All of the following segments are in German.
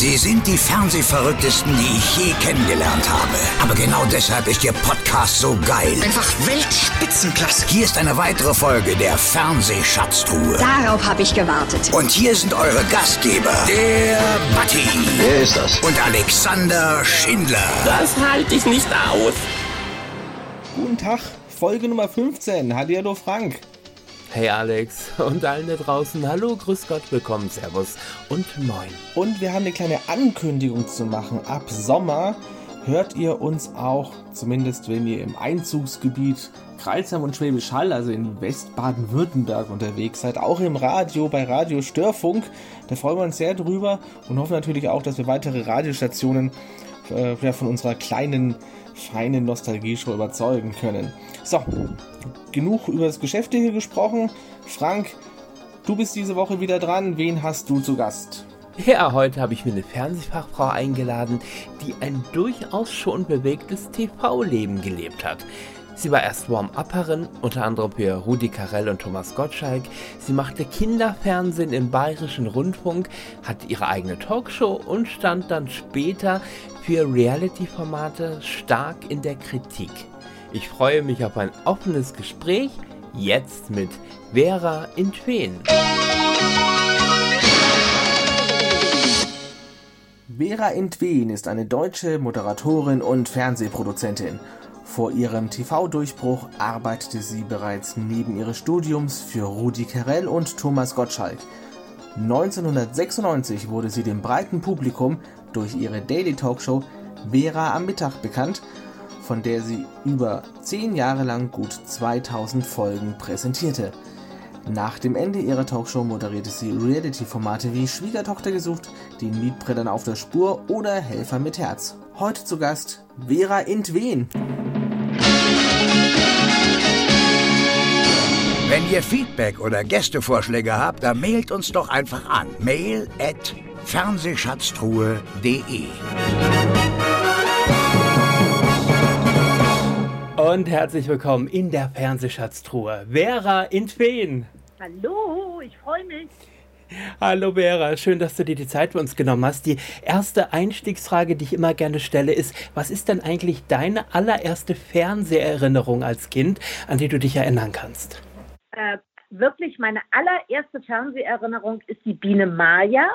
Sie sind die Fernsehverrücktesten, die ich je kennengelernt habe. Aber genau deshalb ist Ihr Podcast so geil. Einfach Weltspitzenklasse. Hier ist eine weitere Folge der Fernsehschatztruhe. Darauf habe ich gewartet. Und hier sind eure Gastgeber, der Batti Wer ist das? und Alexander Schindler. Das halte ich nicht aus. Guten Tag, Folge Nummer 15. Hallihallo Frank. Hey Alex und allen da draußen, hallo, grüß Gott, willkommen, servus und moin. Und wir haben eine kleine Ankündigung zu machen. Ab Sommer hört ihr uns auch, zumindest wenn ihr im Einzugsgebiet Kreilsheim und Schwäbisch Hall, also in Westbaden-Württemberg unterwegs seid, auch im Radio bei Radio Störfunk. Da freuen wir uns sehr drüber und hoffen natürlich auch, dass wir weitere Radiostationen äh, von unserer kleinen, feinen Nostalgie-Show überzeugen können. So, genug über das Geschäftige gesprochen. Frank, du bist diese Woche wieder dran. Wen hast du zu Gast? Ja, heute habe ich mir eine Fernsehfachfrau eingeladen, die ein durchaus schon bewegtes TV-Leben gelebt hat. Sie war erst Warm-Upperin, unter anderem für Rudi Carell und Thomas Gottschalk. Sie machte Kinderfernsehen im Bayerischen Rundfunk, hatte ihre eigene Talkshow und stand dann später für Reality-Formate stark in der Kritik. Ich freue mich auf ein offenes Gespräch, jetzt mit Vera Intwen. Vera Entwen ist eine deutsche Moderatorin und Fernsehproduzentin. Vor ihrem TV-Durchbruch arbeitete sie bereits neben ihres Studiums für Rudi Carell und Thomas Gottschalk. 1996 wurde sie dem breiten Publikum durch ihre Daily Talkshow Vera am Mittag bekannt, von der sie über zehn Jahre lang gut 2000 Folgen präsentierte. Nach dem Ende ihrer Talkshow moderierte sie Reality-Formate wie Schwiegertochter gesucht, den Mietbrettern auf der Spur oder Helfer mit Herz. Heute zu Gast Vera Intwen. Wenn ihr Feedback oder Gästevorschläge habt, dann mailt uns doch einfach an. Mail at fernsehschatztruhe.de Und herzlich willkommen in der Fernsehschatztruhe. Vera Intwen. Hallo, ich freue mich. Hallo Vera, schön, dass du dir die Zeit für uns genommen hast. Die erste Einstiegsfrage, die ich immer gerne stelle, ist, was ist denn eigentlich deine allererste Fernseherinnerung als Kind, an die du dich erinnern kannst? Äh, wirklich, meine allererste Fernseherinnerung ist die Biene Maya.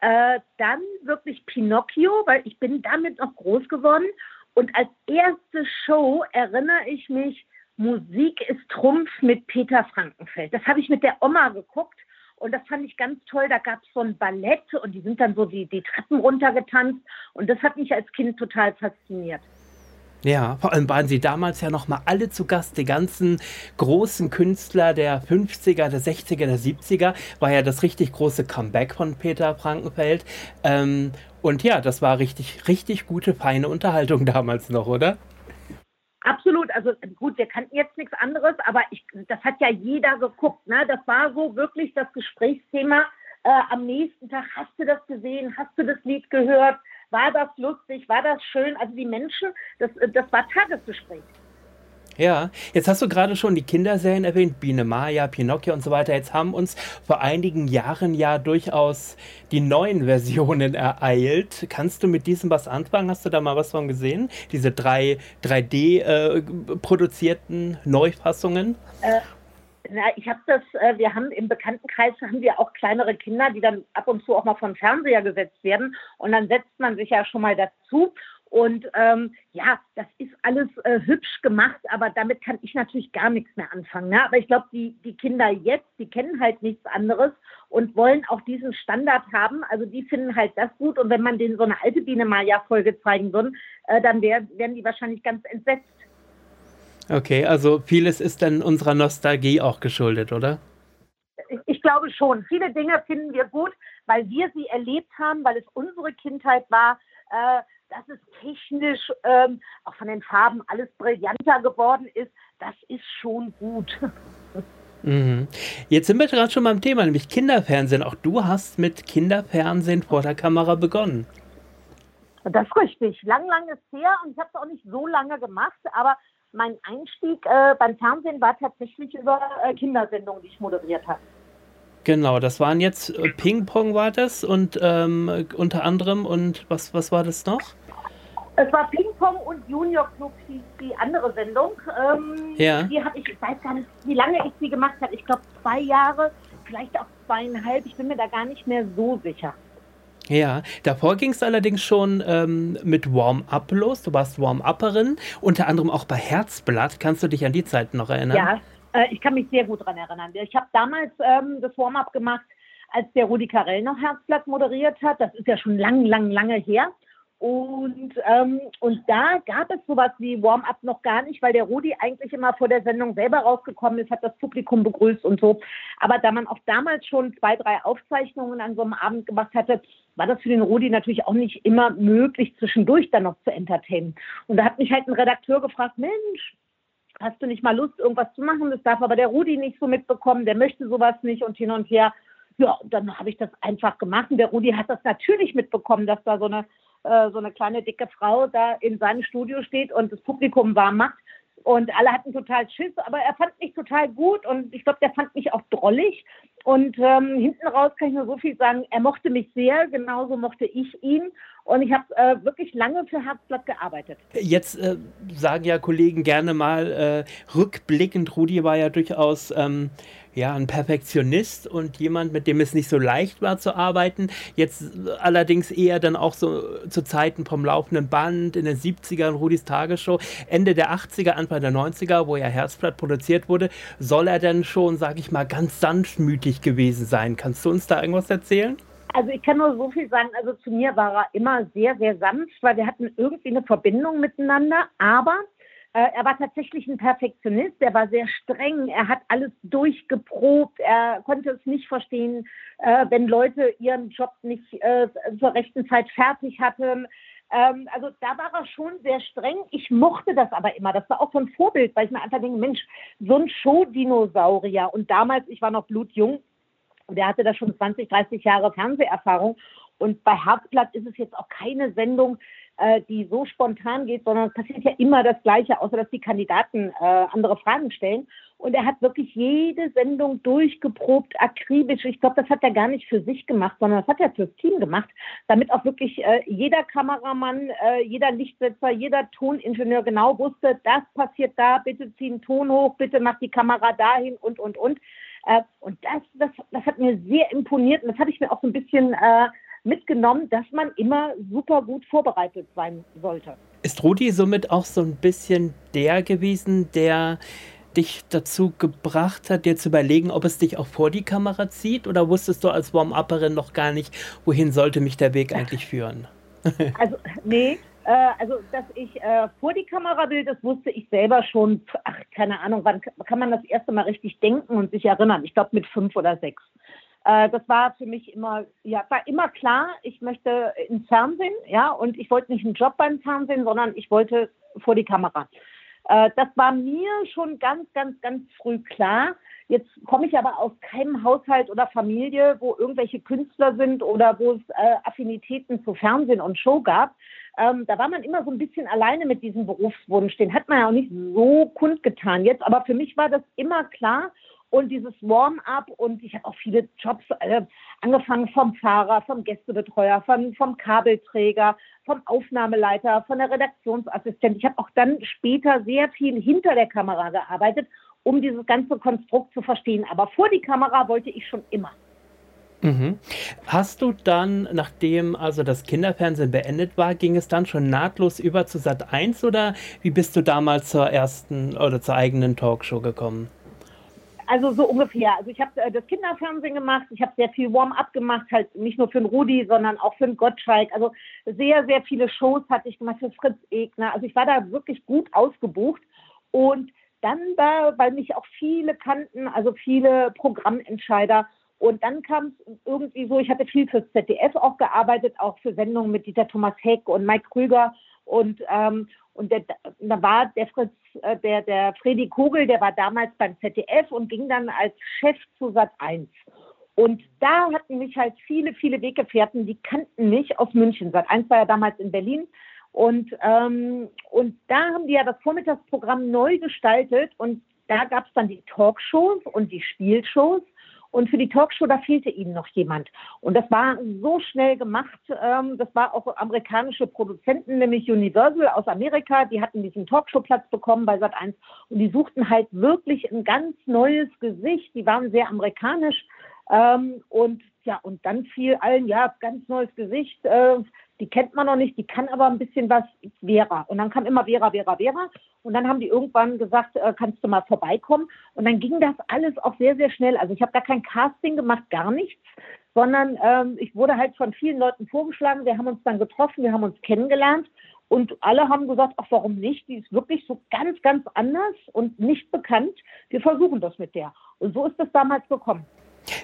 Äh, dann wirklich Pinocchio, weil ich bin damit noch groß geworden. Und als erste Show erinnere ich mich, Musik ist Trumpf mit Peter Frankenfeld. Das habe ich mit der Oma geguckt und das fand ich ganz toll. Da gab es so ein Ballett und die sind dann so die, die Treppen runtergetanzt und das hat mich als Kind total fasziniert. Ja, vor allem waren sie damals ja noch mal alle zu Gast. Die ganzen großen Künstler der 50er, der 60er, der 70er war ja das richtig große Comeback von Peter Frankenfeld. Ähm, und ja, das war richtig, richtig gute, feine Unterhaltung damals noch, oder? Absolut, also gut, wir kannten jetzt nichts anderes, aber ich, das hat ja jeder geguckt. Ne? Das war so wirklich das Gesprächsthema äh, am nächsten Tag. Hast du das gesehen? Hast du das Lied gehört? War das lustig? War das schön? Also die Menschen, das, das war Tagesgespräch. Ja, jetzt hast du gerade schon die Kinderserien erwähnt, Biene Maya, Pinocchio und so weiter. Jetzt haben uns vor einigen Jahren ja durchaus die neuen Versionen ereilt. Kannst du mit diesem was anfangen? Hast du da mal was von gesehen? Diese drei 3D-produzierten äh, Neufassungen? Äh, na, ich habe das, äh, wir haben im Bekanntenkreis haben wir auch kleinere Kinder, die dann ab und zu auch mal vom Fernseher gesetzt werden. Und dann setzt man sich ja schon mal dazu. Und ähm, ja, das ist alles äh, hübsch gemacht, aber damit kann ich natürlich gar nichts mehr anfangen. Ne? Aber ich glaube, die, die Kinder jetzt, die kennen halt nichts anderes und wollen auch diesen Standard haben. Also die finden halt das gut. Und wenn man denen so eine alte Biene Maya-Folge zeigen würde, äh, dann wär, wären die wahrscheinlich ganz entsetzt. Okay, also vieles ist dann unserer Nostalgie auch geschuldet, oder? Ich, glaube schon. Viele Dinge finden wir gut, weil wir sie erlebt haben, weil es unsere Kindheit war. Äh, dass es technisch ähm, auch von den Farben alles brillanter geworden ist, das ist schon gut. Mhm. Jetzt sind wir gerade schon beim Thema, nämlich Kinderfernsehen. Auch du hast mit Kinderfernsehen vor der Kamera begonnen. Das ist richtig. Lang, lang ist her und ich habe es auch nicht so lange gemacht, aber mein Einstieg äh, beim Fernsehen war tatsächlich über äh, Kindersendungen, die ich moderiert habe. Genau, das waren jetzt äh, Ping-Pong war das und ähm, unter anderem und was, was war das noch? Es war Ping-Pong und Junior Club hieß die andere Sendung. Ähm, ja. Die habe ich, ich weiß gar nicht, wie lange ich sie gemacht habe. Ich glaube zwei Jahre, vielleicht auch zweieinhalb. Ich bin mir da gar nicht mehr so sicher. Ja, davor ging es allerdings schon ähm, mit Warm-Up los. Du warst Warm-Upperin, unter anderem auch bei Herzblatt. Kannst du dich an die Zeit noch erinnern? Ja, äh, ich kann mich sehr gut daran erinnern. Ich habe damals ähm, das Warm-Up gemacht, als der Rudi Carell noch Herzblatt moderiert hat. Das ist ja schon lang, lang, lange her. Und, ähm, und da gab es sowas wie Warm-up noch gar nicht, weil der Rudi eigentlich immer vor der Sendung selber rausgekommen ist, hat das Publikum begrüßt und so. Aber da man auch damals schon zwei, drei Aufzeichnungen an so einem Abend gemacht hatte, war das für den Rudi natürlich auch nicht immer möglich, zwischendurch dann noch zu entertainen. Und da hat mich halt ein Redakteur gefragt, Mensch, hast du nicht mal Lust, irgendwas zu machen? Das darf aber der Rudi nicht so mitbekommen, der möchte sowas nicht und hin und her. Ja, dann habe ich das einfach gemacht. Und der Rudi hat das natürlich mitbekommen, dass da so eine äh, so eine kleine dicke Frau da in seinem Studio steht und das Publikum warm macht. Und alle hatten total Schiss, aber er fand mich total gut und ich glaube, der fand mich auch drollig. Und ähm, hinten raus kann ich nur so viel sagen, er mochte mich sehr, genauso mochte ich ihn. Und ich habe äh, wirklich lange für Herzblatt gearbeitet. Jetzt äh, sagen ja Kollegen gerne mal äh, rückblickend, Rudi war ja durchaus ähm, ja, ein Perfektionist und jemand, mit dem es nicht so leicht war zu arbeiten. Jetzt allerdings eher dann auch so zu Zeiten vom laufenden Band in den 70ern, Rudis Tagesshow, Ende der 80er, Anfang der 90er, wo ja Herzblatt produziert wurde, soll er denn schon, sag ich mal, ganz sanftmütig gewesen sein. Kannst du uns da irgendwas erzählen? Also ich kann nur so viel sagen, also zu mir war er immer sehr, sehr sanft, weil wir hatten irgendwie eine Verbindung miteinander, aber äh, er war tatsächlich ein Perfektionist, er war sehr streng, er hat alles durchgeprobt, er konnte es nicht verstehen, äh, wenn Leute ihren Job nicht äh, zur rechten Zeit fertig hatten. Ähm, also da war er schon sehr streng. Ich mochte das aber immer. Das war auch so ein Vorbild, weil ich mir einfach denke, Mensch, so ein Show-Dinosaurier. Und damals, ich war noch blutjung, und er hatte da schon 20, 30 Jahre Fernseherfahrung. Und bei Herzblatt ist es jetzt auch keine Sendung, äh, die so spontan geht, sondern es passiert ja immer das Gleiche, außer dass die Kandidaten äh, andere Fragen stellen. Und er hat wirklich jede Sendung durchgeprobt, akribisch. Ich glaube, das hat er gar nicht für sich gemacht, sondern das hat er fürs Team gemacht, damit auch wirklich äh, jeder Kameramann, äh, jeder Lichtsetzer, jeder Toningenieur genau wusste, das passiert da, bitte zieh den Ton hoch, bitte mach die Kamera dahin und, und, und. Äh, und das, das, das hat mir sehr imponiert und das hatte ich mir auch so ein bisschen äh, mitgenommen, dass man immer super gut vorbereitet sein sollte. Ist Rudi somit auch so ein bisschen der gewesen, der dich dazu gebracht hat, dir zu überlegen, ob es dich auch vor die Kamera zieht? Oder wusstest du als Warm-Upperin noch gar nicht, wohin sollte mich der Weg eigentlich führen? also, nee, also, dass ich äh, vor die Kamera will, das wusste ich selber schon, ach, keine Ahnung, wann kann man das erste Mal richtig denken und sich erinnern? Ich glaube mit fünf oder sechs. Äh, das war für mich immer, ja, war immer klar, ich möchte ins Fernsehen, ja, und ich wollte nicht einen Job beim Fernsehen, sondern ich wollte vor die Kamera. Äh, das war mir schon ganz, ganz, ganz früh klar. Jetzt komme ich aber aus keinem Haushalt oder Familie, wo irgendwelche Künstler sind oder wo es äh, Affinitäten zu Fernsehen und Show gab. Ähm, da war man immer so ein bisschen alleine mit diesem Berufswunsch. Den hat man ja auch nicht so kundgetan jetzt. Aber für mich war das immer klar und dieses Warm-up und ich habe auch viele Jobs äh, angefangen vom Fahrer, vom Gästebetreuer, vom, vom Kabelträger, vom Aufnahmeleiter, von der Redaktionsassistent. Ich habe auch dann später sehr viel hinter der Kamera gearbeitet, um dieses ganze Konstrukt zu verstehen. Aber vor die Kamera wollte ich schon immer. Mhm. Hast du dann, nachdem also das Kinderfernsehen beendet war, ging es dann schon nahtlos über zu Sat 1 oder wie bist du damals zur ersten oder zur eigenen Talkshow gekommen? Also so ungefähr. Also ich habe äh, das Kinderfernsehen gemacht, ich habe sehr viel Warm-up gemacht, halt nicht nur für den Rudi, sondern auch für den Gottschalk. Also sehr, sehr viele Shows hatte ich gemacht für Fritz Egner. Also ich war da wirklich gut ausgebucht. Und dann da, weil mich auch viele kannten, also viele Programmentscheider. Und dann kam es irgendwie so, ich hatte viel fürs ZDF auch gearbeitet, auch für Sendungen mit Dieter Thomas Heck und Mike Krüger. Und, ähm, und der, da war der Fritz, äh, der, der Freddy Kogel, der war damals beim ZDF und ging dann als Chef zu Sat 1. Und da hatten mich halt viele, viele Weggefährten, die kannten mich aus München. Sat 1 war ja damals in Berlin. Und, ähm, und da haben die ja das Vormittagsprogramm neu gestaltet und da gab es dann die Talkshows und die Spielshows. Und für die Talkshow, da fehlte ihnen noch jemand. Und das war so schnell gemacht. Ähm, das war auch amerikanische Produzenten, nämlich Universal aus Amerika. Die hatten diesen Talkshow-Platz bekommen bei Sat1 und die suchten halt wirklich ein ganz neues Gesicht. Die waren sehr amerikanisch. Ähm, und ja, und dann fiel allen, ja, ganz neues Gesicht. Äh, die kennt man noch nicht, die kann aber ein bisschen was, Vera. Und dann kam immer Vera, Vera, Vera. Und dann haben die irgendwann gesagt, äh, kannst du mal vorbeikommen. Und dann ging das alles auch sehr, sehr schnell. Also ich habe da kein Casting gemacht, gar nichts, sondern ähm, ich wurde halt von vielen Leuten vorgeschlagen. Wir haben uns dann getroffen, wir haben uns kennengelernt. Und alle haben gesagt, ach, warum nicht? Die ist wirklich so ganz, ganz anders und nicht bekannt. Wir versuchen das mit der. Und so ist das damals gekommen.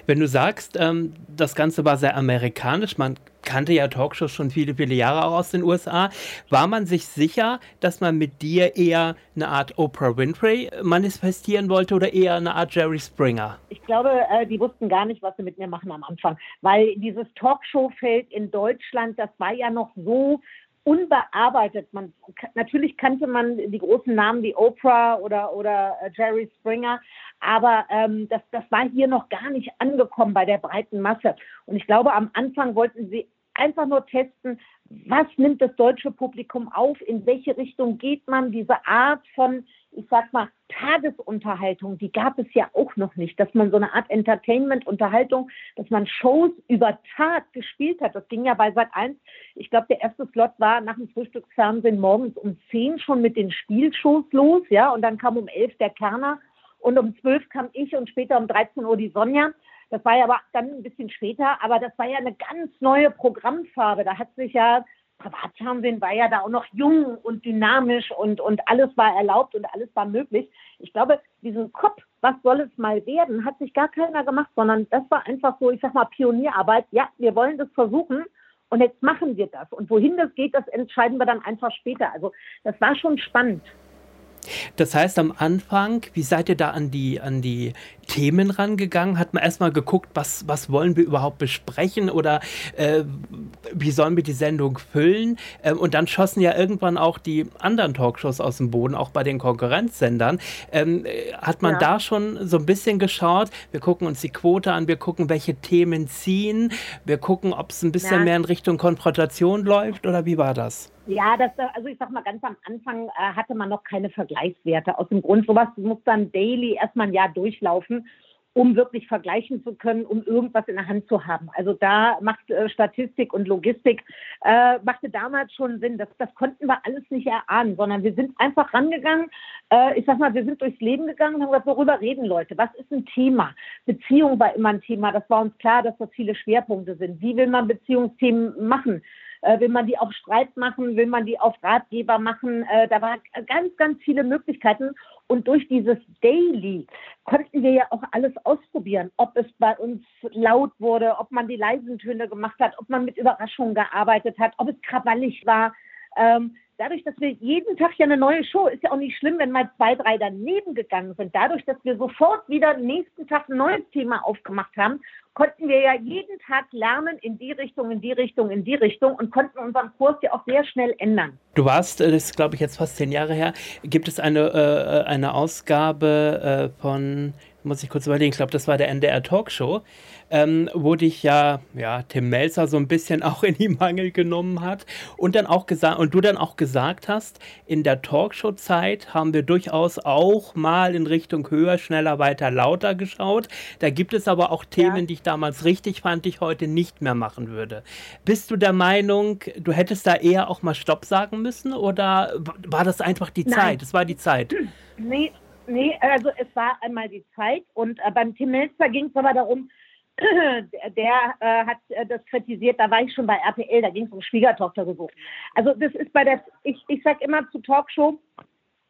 Wenn du sagst, ähm, das Ganze war sehr amerikanisch, man kannte ja Talkshows schon viele, viele Jahre auch aus den USA, war man sich sicher, dass man mit dir eher eine Art Oprah Winfrey manifestieren wollte oder eher eine Art Jerry Springer? Ich glaube, äh, die wussten gar nicht, was sie mit mir machen am Anfang, weil dieses Talkshow-Feld in Deutschland, das war ja noch so unbearbeitet. Man, natürlich kannte man die großen Namen wie Oprah oder, oder äh, Jerry Springer, aber ähm, das, das war hier noch gar nicht angekommen bei der breiten Masse. Und ich glaube, am Anfang wollten sie einfach nur testen, was nimmt das deutsche Publikum auf, in welche Richtung geht man, diese Art von, ich sag mal, Tagesunterhaltung, die gab es ja auch noch nicht, dass man so eine Art Entertainment-Unterhaltung, dass man Shows über Tag gespielt hat. Das ging ja bei Sat 1. Ich glaube, der erste Slot war nach dem Frühstücksfernsehen morgens um 10 schon mit den Spielshows los, ja, und dann kam um 11 der Kerner und um 12 kam ich und später um 13 Uhr die Sonja. Das war ja aber dann ein bisschen später, aber das war ja eine ganz neue Programmfarbe. Da hat sich ja Privatfernsehen war ja da auch noch jung und dynamisch und, und alles war erlaubt und alles war möglich. Ich glaube, diesen Kopf, was soll es mal werden, hat sich gar keiner gemacht, sondern das war einfach so, ich sag mal, Pionierarbeit. Ja, wir wollen das versuchen und jetzt machen wir das. Und wohin das geht, das entscheiden wir dann einfach später. Also das war schon spannend. Das heißt, am Anfang, wie seid ihr da an die, an die Themen rangegangen? Hat man erstmal geguckt, was, was wollen wir überhaupt besprechen oder äh, wie sollen wir die Sendung füllen? Ähm, und dann schossen ja irgendwann auch die anderen Talkshows aus dem Boden, auch bei den Konkurrenzsendern. Ähm, hat man ja. da schon so ein bisschen geschaut? Wir gucken uns die Quote an, wir gucken, welche Themen ziehen, wir gucken, ob es ein bisschen ja. mehr in Richtung Konfrontation läuft oder wie war das? Ja, das, also ich sag mal, ganz am Anfang äh, hatte man noch keine Vergleichswerte. Aus dem Grund, sowas muss dann daily erstmal ein Jahr durchlaufen, um wirklich vergleichen zu können, um irgendwas in der Hand zu haben. Also da macht äh, Statistik und Logistik, äh, machte damals schon Sinn. Das, das konnten wir alles nicht erahnen, sondern wir sind einfach rangegangen. Äh, ich sag mal, wir sind durchs Leben gegangen und haben gesagt, worüber reden Leute? Was ist ein Thema? Beziehung war immer ein Thema. Das war uns klar, dass das viele Schwerpunkte sind. Wie will man Beziehungsthemen machen? Äh, will man die auf Streit machen, will man die auf Ratgeber machen. Äh, da waren ganz, ganz viele Möglichkeiten. Und durch dieses Daily konnten wir ja auch alles ausprobieren, ob es bei uns laut wurde, ob man die leisen Töne gemacht hat, ob man mit Überraschungen gearbeitet hat, ob es krawallig war. Ähm, dadurch, dass wir jeden Tag ja eine neue Show, ist ja auch nicht schlimm, wenn mal zwei, drei daneben gegangen sind. Dadurch, dass wir sofort wieder nächsten Tag ein neues Thema aufgemacht haben, konnten wir ja jeden Tag lernen in die Richtung, in die Richtung, in die Richtung und konnten unseren Kurs ja auch sehr schnell ändern. Du warst, äh, das ist glaube ich jetzt fast zehn Jahre her, gibt es eine, äh, eine Ausgabe äh, von, muss ich kurz überlegen, ich glaube, das war der NDR Talkshow, ähm, wo dich ja, ja, Tim Melzer so ein bisschen auch in die Mangel genommen hat und dann auch gesagt, und du dann auch gesagt hast, in der Talkshow-Zeit haben wir durchaus auch mal in Richtung höher, schneller, weiter, lauter geschaut. Da gibt es aber auch Themen, ja. die ich damals richtig fand, die ich heute nicht mehr machen würde. Bist du der Meinung, du hättest da eher auch mal Stopp sagen müssen oder war das einfach die Nein. Zeit? Es war die Zeit. Nee, nee, also es war einmal die Zeit und äh, beim Tim Melzer ging es aber darum, der äh, hat äh, das kritisiert, da war ich schon bei RTL, da ging es um Schwiegertochter gesucht. Also das ist bei der, ich, ich sag immer zu Talkshow,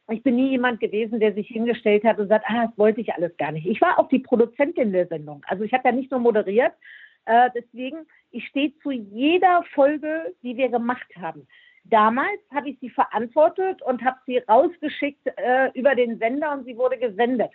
ich bin nie jemand gewesen, der sich hingestellt hat und sagt, ah, das wollte ich alles gar nicht. Ich war auch die Produzentin der Sendung. Also ich habe ja nicht nur moderiert, äh, deswegen, ich stehe zu jeder Folge, die wir gemacht haben. Damals habe ich sie verantwortet und habe sie rausgeschickt äh, über den Sender und sie wurde gesendet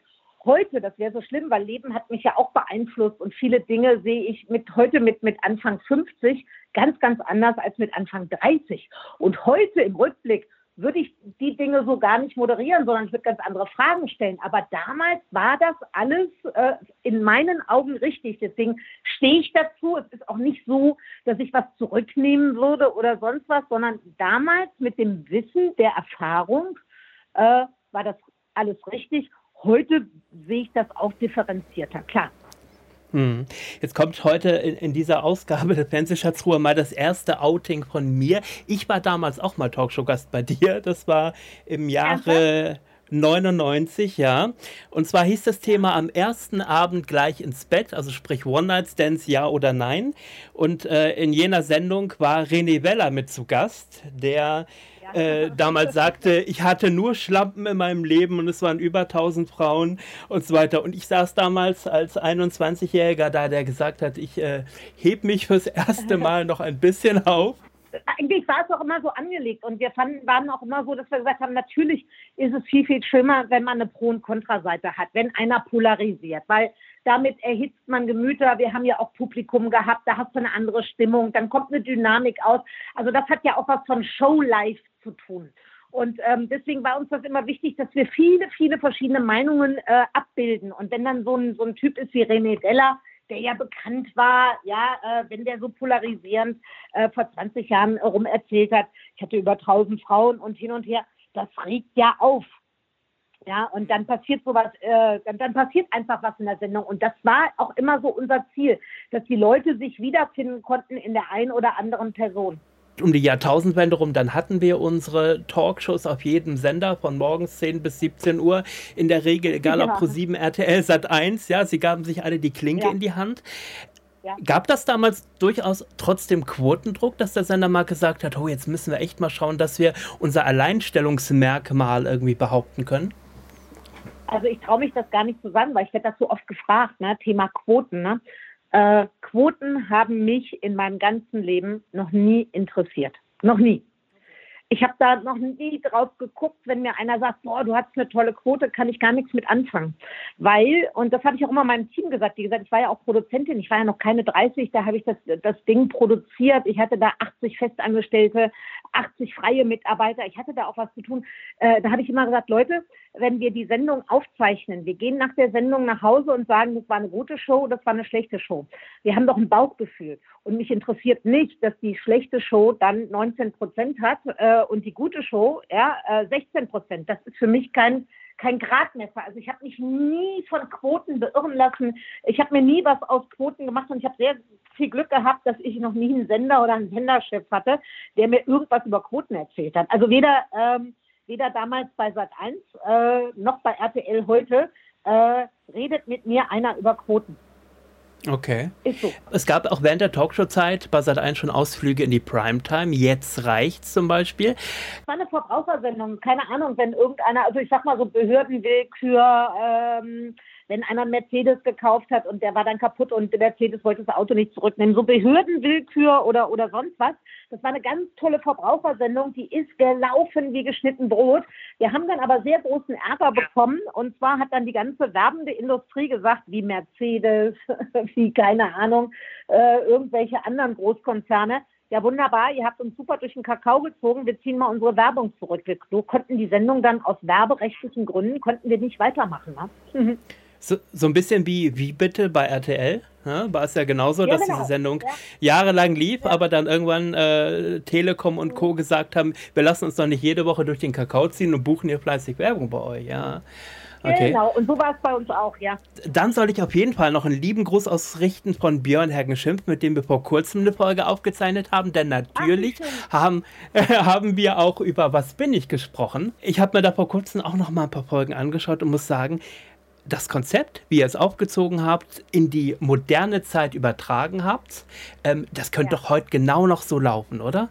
heute, das wäre so schlimm, weil Leben hat mich ja auch beeinflusst und viele Dinge sehe ich mit heute mit, mit Anfang 50 ganz, ganz anders als mit Anfang 30. Und heute im Rückblick würde ich die Dinge so gar nicht moderieren, sondern ich würde ganz andere Fragen stellen. Aber damals war das alles äh, in meinen Augen richtig. Deswegen stehe ich dazu. Es ist auch nicht so, dass ich was zurücknehmen würde oder sonst was, sondern damals mit dem Wissen der Erfahrung äh, war das alles richtig. Heute sehe ich das auch differenzierter, klar. Hm. Jetzt kommt heute in, in, dieser Ausgabe der Fernsehschatzruhe mal das erste Outing von mir. Ich war damals auch mal Talkshow-Gast bei dir. Das war im Jahre 99, ja. Und zwar hieß das Thema am ersten Abend gleich ins Bett, also sprich One-Night-Stands, ja oder nein. Und äh, in jener Sendung war René Weller mit zu Gast, der äh, damals sagte, ich hatte nur Schlampen in meinem Leben und es waren über 1000 Frauen und so weiter. Und ich saß damals als 21-Jähriger da, der gesagt hat, ich äh, heb mich fürs erste Mal noch ein bisschen auf. Eigentlich war es auch immer so angelegt und wir fanden, waren auch immer so, dass wir gesagt haben, natürlich ist es viel, viel schlimmer, wenn man eine Pro- und Kontraseite hat, wenn einer polarisiert, weil damit erhitzt man Gemüter. Wir haben ja auch Publikum gehabt, da hast du eine andere Stimmung, dann kommt eine Dynamik aus. Also das hat ja auch was von Showlife zu tun. Und ähm, deswegen war uns das immer wichtig, dass wir viele, viele verschiedene Meinungen äh, abbilden. Und wenn dann so ein, so ein Typ ist wie René Deller, der ja bekannt war, ja, äh, wenn der so polarisierend äh, vor 20 Jahren rum erzählt hat, ich hatte über 1000 Frauen und hin und her, das regt ja auf. Ja, und dann passiert sowas, äh, dann, dann passiert einfach was in der Sendung. Und das war auch immer so unser Ziel, dass die Leute sich wiederfinden konnten in der einen oder anderen Person um die Jahrtausendwende rum, dann hatten wir unsere Talkshows auf jedem Sender von morgens 10 bis 17 Uhr. In der Regel, egal ja. ob Pro7, RTL, Sat 1, ja, sie gaben sich alle die Klinke ja. in die Hand. Ja. Gab das damals durchaus trotzdem Quotendruck, dass der Sender mal gesagt hat, oh, jetzt müssen wir echt mal schauen, dass wir unser Alleinstellungsmerkmal irgendwie behaupten können? Also ich traue mich das gar nicht zu sagen, weil ich werde das so oft gefragt, ne? Thema Quoten. Ne? Äh, Quoten haben mich in meinem ganzen Leben noch nie interessiert. Noch nie. Ich habe da noch nie drauf geguckt, wenn mir einer sagt, boah, du hast eine tolle Quote, kann ich gar nichts mit anfangen. Weil, und das habe ich auch immer meinem Team gesagt, wie gesagt, ich war ja auch Produzentin, ich war ja noch keine 30, da habe ich das, das Ding produziert. Ich hatte da 80 Festangestellte, 80 freie Mitarbeiter, ich hatte da auch was zu tun. Äh, da habe ich immer gesagt, Leute, wenn wir die Sendung aufzeichnen, wir gehen nach der Sendung nach Hause und sagen, das war eine gute Show, das war eine schlechte Show. Wir haben doch ein Bauchgefühl. Und mich interessiert nicht, dass die schlechte Show dann 19 Prozent hat äh, und die gute Show ja, äh, 16 Prozent. Das ist für mich kein, kein Gradmesser. Also ich habe mich nie von Quoten beirren lassen. Ich habe mir nie was aus Quoten gemacht und ich habe sehr viel Glück gehabt, dass ich noch nie einen Sender oder einen Senderchef hatte, der mir irgendwas über Quoten erzählt hat. Also weder, ähm, weder damals bei Sat1 äh, noch bei RTL heute äh, redet mit mir einer über Quoten. Okay. Ist so. Es gab auch während der Talkshow-Zeit bei Sat1 schon Ausflüge in die Primetime. Jetzt reicht's zum Beispiel. Das war eine Verbrauchersendung. Keine Ahnung, wenn irgendeiner, also ich sag mal so Behördenwillkür, ähm, wenn einer Mercedes gekauft hat und der war dann kaputt und Mercedes wollte das Auto nicht zurücknehmen. So Behördenwillkür oder, oder sonst was. Das war eine ganz tolle Verbrauchersendung, die ist gelaufen wie geschnitten Brot. Wir haben dann aber sehr großen Ärger bekommen und zwar hat dann die ganze werbende Industrie gesagt, wie Mercedes, wie keine Ahnung, äh, irgendwelche anderen Großkonzerne. Ja, wunderbar, ihr habt uns super durch den Kakao gezogen, wir ziehen mal unsere Werbung zurück. Wir, so konnten die Sendung dann aus werberechtlichen Gründen, konnten wir nicht weitermachen. Ne? So, so ein bisschen wie, wie bitte bei RTL? Ja, war es ja genauso, ja, dass genau. diese Sendung ja. jahrelang lief, aber dann irgendwann äh, Telekom und Co. gesagt haben, wir lassen uns doch nicht jede Woche durch den Kakao ziehen und buchen hier fleißig Werbung bei euch. Ja. Okay. Genau, und so war es bei uns auch, ja. Dann soll ich auf jeden Fall noch einen lieben Gruß ausrichten von Björn Hergen-Schimpf, mit dem wir vor kurzem eine Folge aufgezeichnet haben, denn natürlich Ach, haben, äh, haben wir auch über Was bin ich gesprochen. Ich habe mir da vor kurzem auch noch mal ein paar Folgen angeschaut und muss sagen, das Konzept, wie ihr es aufgezogen habt, in die moderne Zeit übertragen habt, ähm, das könnte ja. doch heute genau noch so laufen, oder?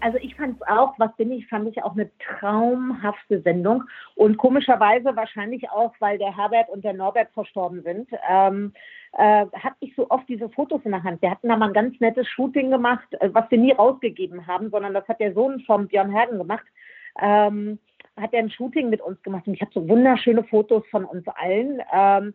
Also ich fand es auch, was bin ich, fand ich auch eine traumhafte Sendung. Und komischerweise wahrscheinlich auch, weil der Herbert und der Norbert verstorben sind, ähm, äh, hatte ich so oft diese Fotos in der Hand. Wir hatten da mal ein ganz nettes Shooting gemacht, äh, was wir nie rausgegeben haben, sondern das hat der Sohn von Björn Hergen gemacht. Ähm, hat er ein Shooting mit uns gemacht und ich habe so wunderschöne Fotos von uns allen, ähm,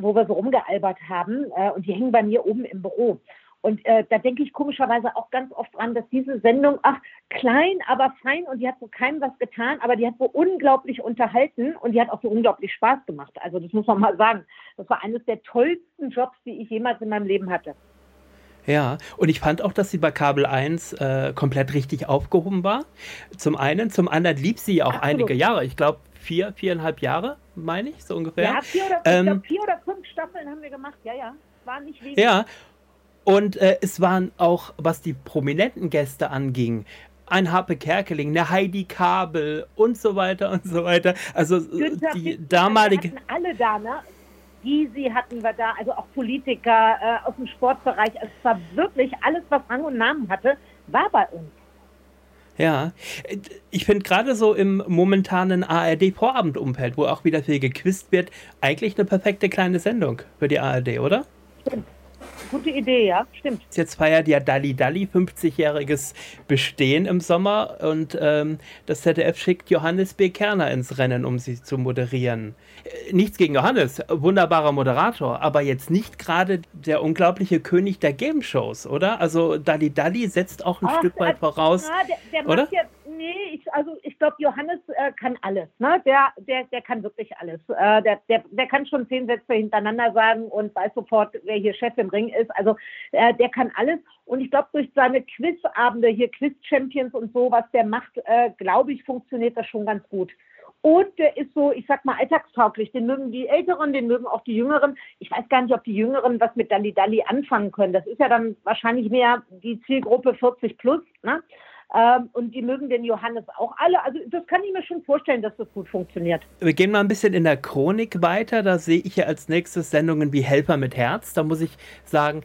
wo wir so rumgealbert haben äh, und die hängen bei mir oben im Büro. Und äh, da denke ich komischerweise auch ganz oft dran, dass diese Sendung, ach, klein, aber fein und die hat so keinem was getan, aber die hat so unglaublich unterhalten und die hat auch so unglaublich Spaß gemacht. Also das muss man mal sagen. Das war eines der tollsten Jobs, die ich jemals in meinem Leben hatte. Ja, und ich fand auch, dass sie bei Kabel 1 äh, komplett richtig aufgehoben war. Zum einen, zum anderen lieb sie auch Absolut. einige Jahre. Ich glaube, vier, viereinhalb Jahre, meine ich, so ungefähr. Ja, vier oder, ähm, glaub, vier oder fünf Staffeln haben wir gemacht, ja, ja. War nicht wenig. Ja, und äh, es waren auch, was die prominenten Gäste anging, ein Harpe Kerkeling, eine Heidi Kabel und so weiter und so weiter. Also Günther, die damalige. Alle da, ne? Gysi hatten wir da, also auch Politiker äh, aus dem Sportbereich. Es war wirklich alles, was Rang und Namen hatte, war bei uns. Ja, ich finde gerade so im momentanen ARD-Vorabendumfeld, wo auch wieder viel gequizt wird, eigentlich eine perfekte kleine Sendung für die ARD, oder? Stimmt. Gute Idee, ja, stimmt. Jetzt feiert ja Dalli Dalli 50-jähriges Bestehen im Sommer und ähm, das ZDF schickt Johannes B. Kerner ins Rennen, um sie zu moderieren. Äh, nichts gegen Johannes, wunderbarer Moderator, aber jetzt nicht gerade der unglaubliche König der Game Shows, oder? Also Dalli Dalli setzt auch ein Ach, Stück weit voraus. Ja, der, der oder? Ja, nee, ich, also ich glaube, Johannes äh, kann alles. Ne? Der, der, der kann wirklich alles. Äh, der, der, der kann schon zehn Sätze hintereinander sagen und weiß sofort, wer hier Chef im Ring ist. Also äh, der kann alles. Und ich glaube, durch seine Quizabende, hier Quiz-Champions und so, was der macht, äh, glaube ich, funktioniert das schon ganz gut. Und der ist so, ich sag mal, alltagstauglich. Den mögen die Älteren, den mögen auch die Jüngeren. Ich weiß gar nicht, ob die Jüngeren was mit Dalli Dalli anfangen können. Das ist ja dann wahrscheinlich mehr die Zielgruppe 40 plus. Ne? Ähm, und die mögen den Johannes auch alle. Also das kann ich mir schon vorstellen, dass das gut funktioniert. Wir gehen mal ein bisschen in der Chronik weiter. Da sehe ich ja als nächstes Sendungen wie Helfer mit Herz. Da muss ich sagen,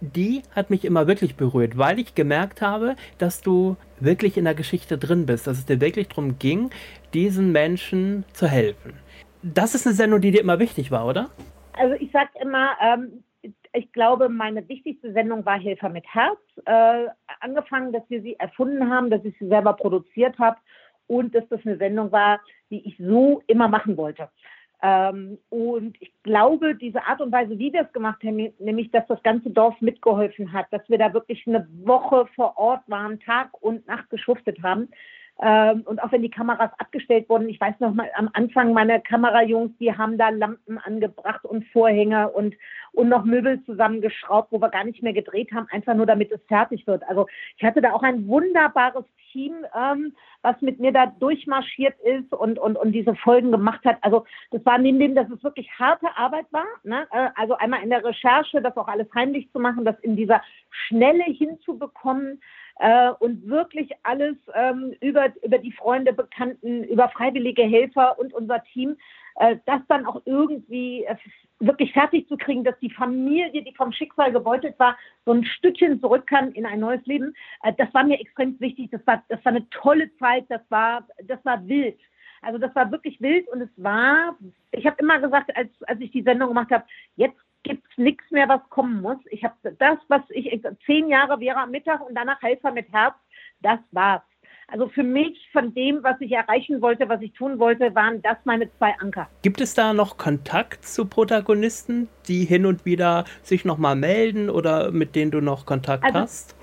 die hat mich immer wirklich berührt, weil ich gemerkt habe, dass du wirklich in der Geschichte drin bist, dass es dir wirklich darum ging, diesen Menschen zu helfen. Das ist eine Sendung, die dir immer wichtig war, oder? Also ich sage immer, ähm, ich glaube, meine wichtigste Sendung war Helfer mit Herz. Äh, angefangen, dass wir sie erfunden haben, dass ich sie selber produziert habe und dass das eine Sendung war, die ich so immer machen wollte. Ähm, und ich glaube, diese Art und Weise, wie wir es gemacht haben, nämlich, dass das ganze Dorf mitgeholfen hat, dass wir da wirklich eine Woche vor Ort waren, Tag und Nacht geschuftet haben, ähm, und auch wenn die Kameras abgestellt wurden, ich weiß noch mal am Anfang, meine Kamerajungs, die haben da Lampen angebracht und Vorhänge und, und noch Möbel zusammengeschraubt, wo wir gar nicht mehr gedreht haben, einfach nur damit es fertig wird. Also ich hatte da auch ein wunderbares Team, ähm, was mit mir da durchmarschiert ist und, und, und diese Folgen gemacht hat. Also das war neben dem, dass es wirklich harte Arbeit war. Ne? Äh, also einmal in der Recherche, das auch alles heimlich zu machen, das in dieser Schnelle hinzubekommen äh, und wirklich alles ähm, über, über die Freunde, Bekannten, über freiwillige Helfer und unser Team, äh, das dann auch irgendwie äh, wirklich fertig zu kriegen, dass die Familie, die vom Schicksal gebeutelt war, so ein Stückchen zurück kann in ein neues Leben. Äh, das war mir extrem wichtig. Das war, das war eine tolle Zeit. Das war, das war wild. Also das war wirklich wild und es war, ich habe immer gesagt, als, als ich die Sendung gemacht habe, jetzt gibt es nichts mehr, was kommen muss. Ich habe das, was ich zehn Jahre wäre am Mittag und danach Helfer mit Herz, das war's. Also für mich, von dem, was ich erreichen wollte, was ich tun wollte, waren das meine zwei Anker. Gibt es da noch Kontakt zu Protagonisten, die hin und wieder sich nochmal melden oder mit denen du noch Kontakt also, hast?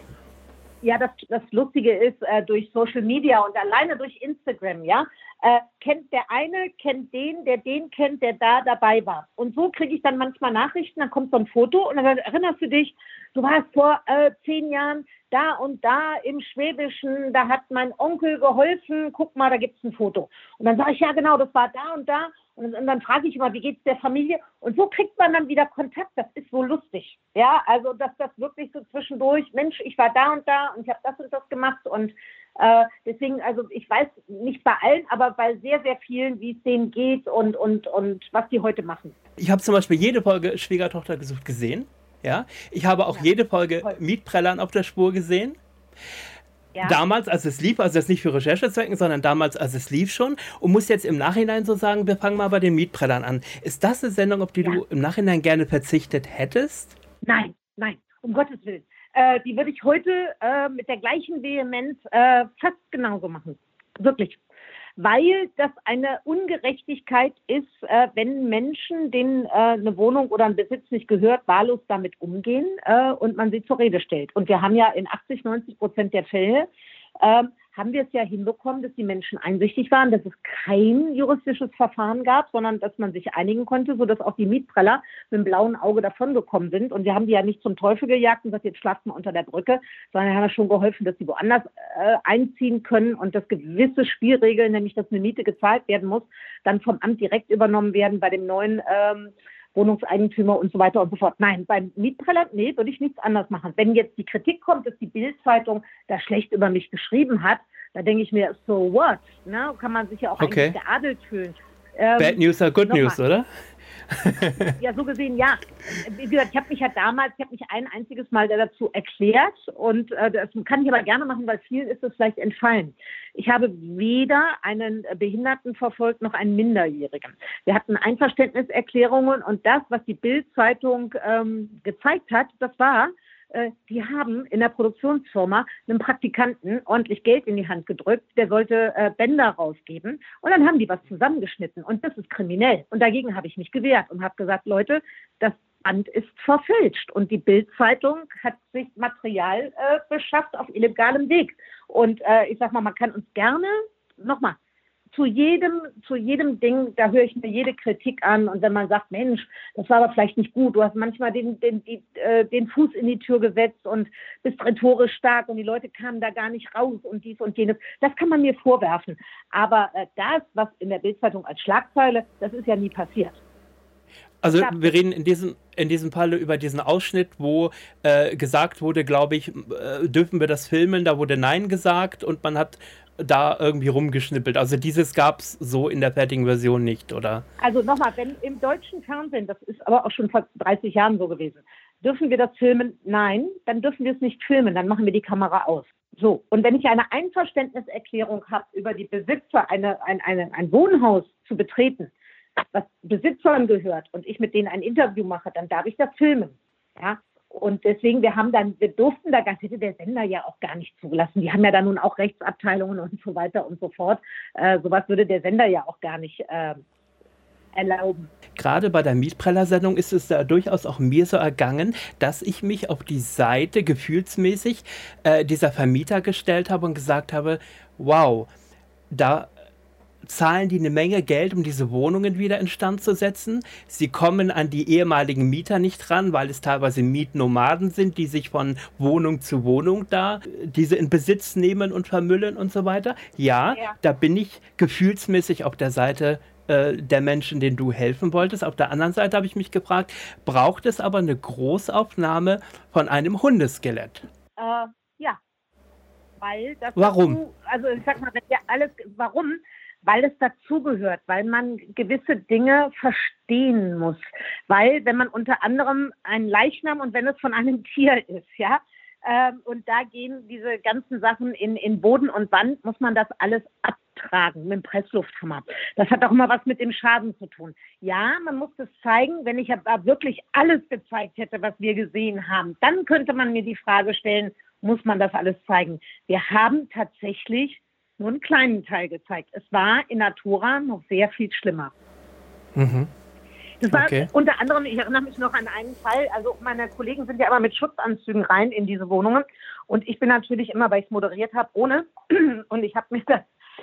Ja, das, das Lustige ist, äh, durch Social Media und alleine durch Instagram, ja, äh, kennt der eine, kennt den, der den kennt, der da dabei war. Und so kriege ich dann manchmal Nachrichten, dann kommt so ein Foto und dann erinnerst du dich, du warst vor äh, zehn Jahren da und da im Schwäbischen, da hat mein Onkel geholfen, guck mal, da gibt es ein Foto. Und dann sage ich, ja genau, das war da und da. Und, dann frage ich immer, wie geht es der Familie? Und so kriegt man dann wieder Kontakt. Das ist so lustig. Ja, also dass das wirklich so zwischendurch, Mensch, ich war da und da und ich habe das und das gemacht und äh, deswegen, also ich weiß nicht bei allen, aber bei sehr, sehr vielen, wie es denen geht und, und, und was die heute machen. Ich habe zum Beispiel jede Folge Schwiegertochter gesucht gesehen. Ja, ich habe auch ja, jede Folge toll. Mietprellern auf der Spur gesehen. Ja. Damals, als es lief, also jetzt nicht für Recherchezwecken, sondern damals, als es lief schon. Und muss jetzt im Nachhinein so sagen, wir fangen mal bei den Mietprellern an. Ist das eine Sendung, auf die ja. du im Nachhinein gerne verzichtet hättest? Nein, nein, um Gottes Willen äh, die würde ich heute äh, mit der gleichen Vehemenz äh, fast genauso machen. Wirklich. Weil das eine Ungerechtigkeit ist, äh, wenn Menschen, denen äh, eine Wohnung oder ein Besitz nicht gehört, wahllos damit umgehen äh, und man sie zur Rede stellt. Und wir haben ja in 80, 90 Prozent der Fälle, ähm, haben wir es ja hinbekommen, dass die Menschen einsichtig waren, dass es kein juristisches Verfahren gab, sondern dass man sich einigen konnte, sodass auch die Mietpreller mit dem blauen Auge davongekommen sind. Und wir haben die ja nicht zum Teufel gejagt und gesagt, jetzt schlaft mal unter der Brücke, sondern haben schon geholfen, dass sie woanders äh, einziehen können und dass gewisse Spielregeln, nämlich dass eine Miete gezahlt werden muss, dann vom Amt direkt übernommen werden bei dem neuen ähm, Wohnungseigentümer und so weiter und so fort. Nein, beim Mietpreller, nee, würde ich nichts anders machen. Wenn jetzt die Kritik kommt, dass die Bildzeitung da schlecht über mich geschrieben hat, da denke ich mir, so what? Ne? Kann man sich ja auch okay. eigentlich geadelt fühlen. Ähm, Bad News are good news, mal. oder? Ja, so gesehen, ja. Wie gesagt, ich habe mich ja damals, ich habe mich ein einziges Mal dazu erklärt und äh, das kann ich aber gerne machen, weil vielen ist es vielleicht entfallen. Ich habe weder einen Behinderten verfolgt noch einen Minderjährigen. Wir hatten Einverständniserklärungen und das, was die Bild-Zeitung ähm, gezeigt hat, das war, die haben in der Produktionsfirma einem Praktikanten ordentlich Geld in die Hand gedrückt, der sollte äh, Bänder rausgeben und dann haben die was zusammengeschnitten und das ist kriminell und dagegen habe ich mich gewehrt und habe gesagt, Leute, das Band ist verfälscht und die Bildzeitung hat sich Material äh, beschafft auf illegalem Weg. Und äh, ich sag mal, man kann uns gerne nochmal zu jedem, zu jedem Ding, da höre ich mir jede Kritik an. Und wenn man sagt, Mensch, das war aber vielleicht nicht gut, du hast manchmal den, den, die, äh, den Fuß in die Tür gesetzt und bist rhetorisch stark und die Leute kamen da gar nicht raus und dies und jenes, das kann man mir vorwerfen. Aber äh, das, was in der Bildzeitung als Schlagzeile, das ist ja nie passiert. Also wir reden in diesem, in diesem Falle über diesen Ausschnitt, wo äh, gesagt wurde, glaube ich, äh, dürfen wir das filmen? Da wurde Nein gesagt und man hat da irgendwie rumgeschnippelt. Also dieses gab es so in der fertigen Version nicht, oder? Also nochmal, wenn im deutschen Fernsehen, das ist aber auch schon vor 30 Jahren so gewesen, dürfen wir das filmen? Nein, dann dürfen wir es nicht filmen, dann machen wir die Kamera aus. So, und wenn ich eine Einverständniserklärung habe über die Besitzer, eine, ein, eine, ein Wohnhaus zu betreten, was Besitzern gehört und ich mit denen ein Interview mache, dann darf ich das filmen. Ja, und deswegen, wir haben dann, wir durften da gar hätte der Sender ja auch gar nicht zugelassen. Die haben ja dann nun auch Rechtsabteilungen und so weiter und so fort. Äh, sowas würde der Sender ja auch gar nicht äh, erlauben. Gerade bei der Mietpreller-Sendung ist es da durchaus auch mir so ergangen, dass ich mich auf die Seite gefühlsmäßig äh, dieser Vermieter gestellt habe und gesagt habe, wow, da zahlen die eine Menge Geld, um diese Wohnungen wieder instand zu setzen. Sie kommen an die ehemaligen Mieter nicht ran, weil es teilweise Mietnomaden sind, die sich von Wohnung zu Wohnung da diese in Besitz nehmen und vermüllen und so weiter. Ja, ja. da bin ich gefühlsmäßig auf der Seite äh, der Menschen, denen du helfen wolltest. Auf der anderen Seite habe ich mich gefragt, braucht es aber eine Großaufnahme von einem Hundeskelett? Äh, ja. Weil das warum? Du, also ich sag mal, wenn wir alles, warum? Weil es dazugehört, weil man gewisse Dinge verstehen muss, weil wenn man unter anderem ein Leichnam und wenn es von einem Tier ist, ja, ähm, und da gehen diese ganzen Sachen in, in Boden und Wand, muss man das alles abtragen mit dem Presslufthammer. Das hat auch immer was mit dem Schaden zu tun. Ja, man muss das zeigen. Wenn ich aber wirklich alles gezeigt hätte, was wir gesehen haben, dann könnte man mir die Frage stellen, muss man das alles zeigen? Wir haben tatsächlich nur einen kleinen Teil gezeigt. Es war in Natura noch sehr viel schlimmer. Mhm. Das war okay. unter anderem, ich erinnere mich noch an einen Fall, also meine Kollegen sind ja immer mit Schutzanzügen rein in diese Wohnungen und ich bin natürlich immer, weil ich es moderiert habe, ohne und ich habe mir das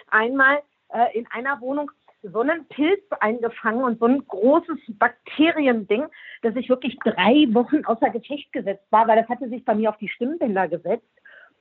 einmal äh, in einer Wohnung so einen Pilz eingefangen und so ein großes Bakteriending, dass ich wirklich drei Wochen außer Gefecht gesetzt war, weil das hatte sich bei mir auf die Stimmbänder gesetzt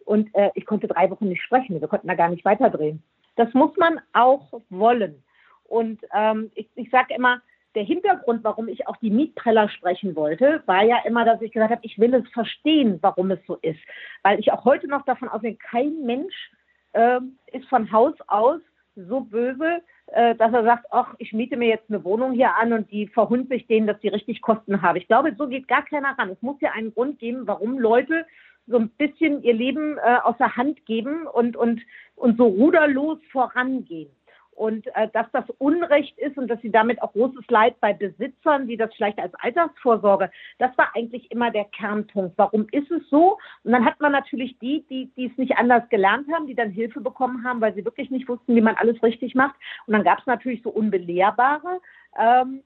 und äh, ich konnte drei Wochen nicht sprechen. Wir konnten da gar nicht weiterdrehen. Das muss man auch wollen. Und ähm, ich, ich sage immer, der Hintergrund, warum ich auch die Mietpreller sprechen wollte, war ja immer, dass ich gesagt habe, ich will es verstehen, warum es so ist. Weil ich auch heute noch davon ausgehe, kein Mensch äh, ist von Haus aus so böse, äh, dass er sagt, ach, ich miete mir jetzt eine Wohnung hier an und die verhund sich denen, dass die richtig Kosten haben. Ich glaube, so geht gar keiner ran. Es muss ja einen Grund geben, warum Leute so ein bisschen ihr Leben äh, aus der Hand geben und, und, und so ruderlos vorangehen. Und äh, dass das Unrecht ist und dass sie damit auch großes Leid bei Besitzern, die das vielleicht als Altersvorsorge, das war eigentlich immer der Kernpunkt. Warum ist es so? Und dann hat man natürlich die, die, die es nicht anders gelernt haben, die dann Hilfe bekommen haben, weil sie wirklich nicht wussten, wie man alles richtig macht. Und dann gab es natürlich so Unbelehrbare, ähm,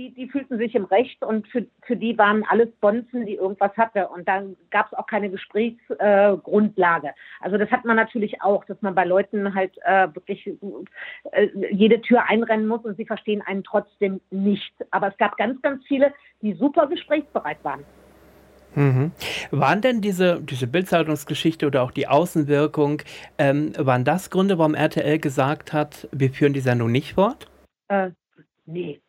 die, die fühlten sich im Recht und für, für die waren alles Bonzen, die irgendwas hatte. Und dann gab es auch keine Gesprächsgrundlage. Äh, also das hat man natürlich auch, dass man bei Leuten halt äh, wirklich äh, jede Tür einrennen muss und sie verstehen einen trotzdem nicht. Aber es gab ganz, ganz viele, die super gesprächsbereit waren. Mhm. Waren denn diese, diese Bildzeitungsgeschichte oder auch die Außenwirkung, ähm, waren das Gründe, warum RTL gesagt hat, wir führen die Sendung nicht fort? Äh, nee.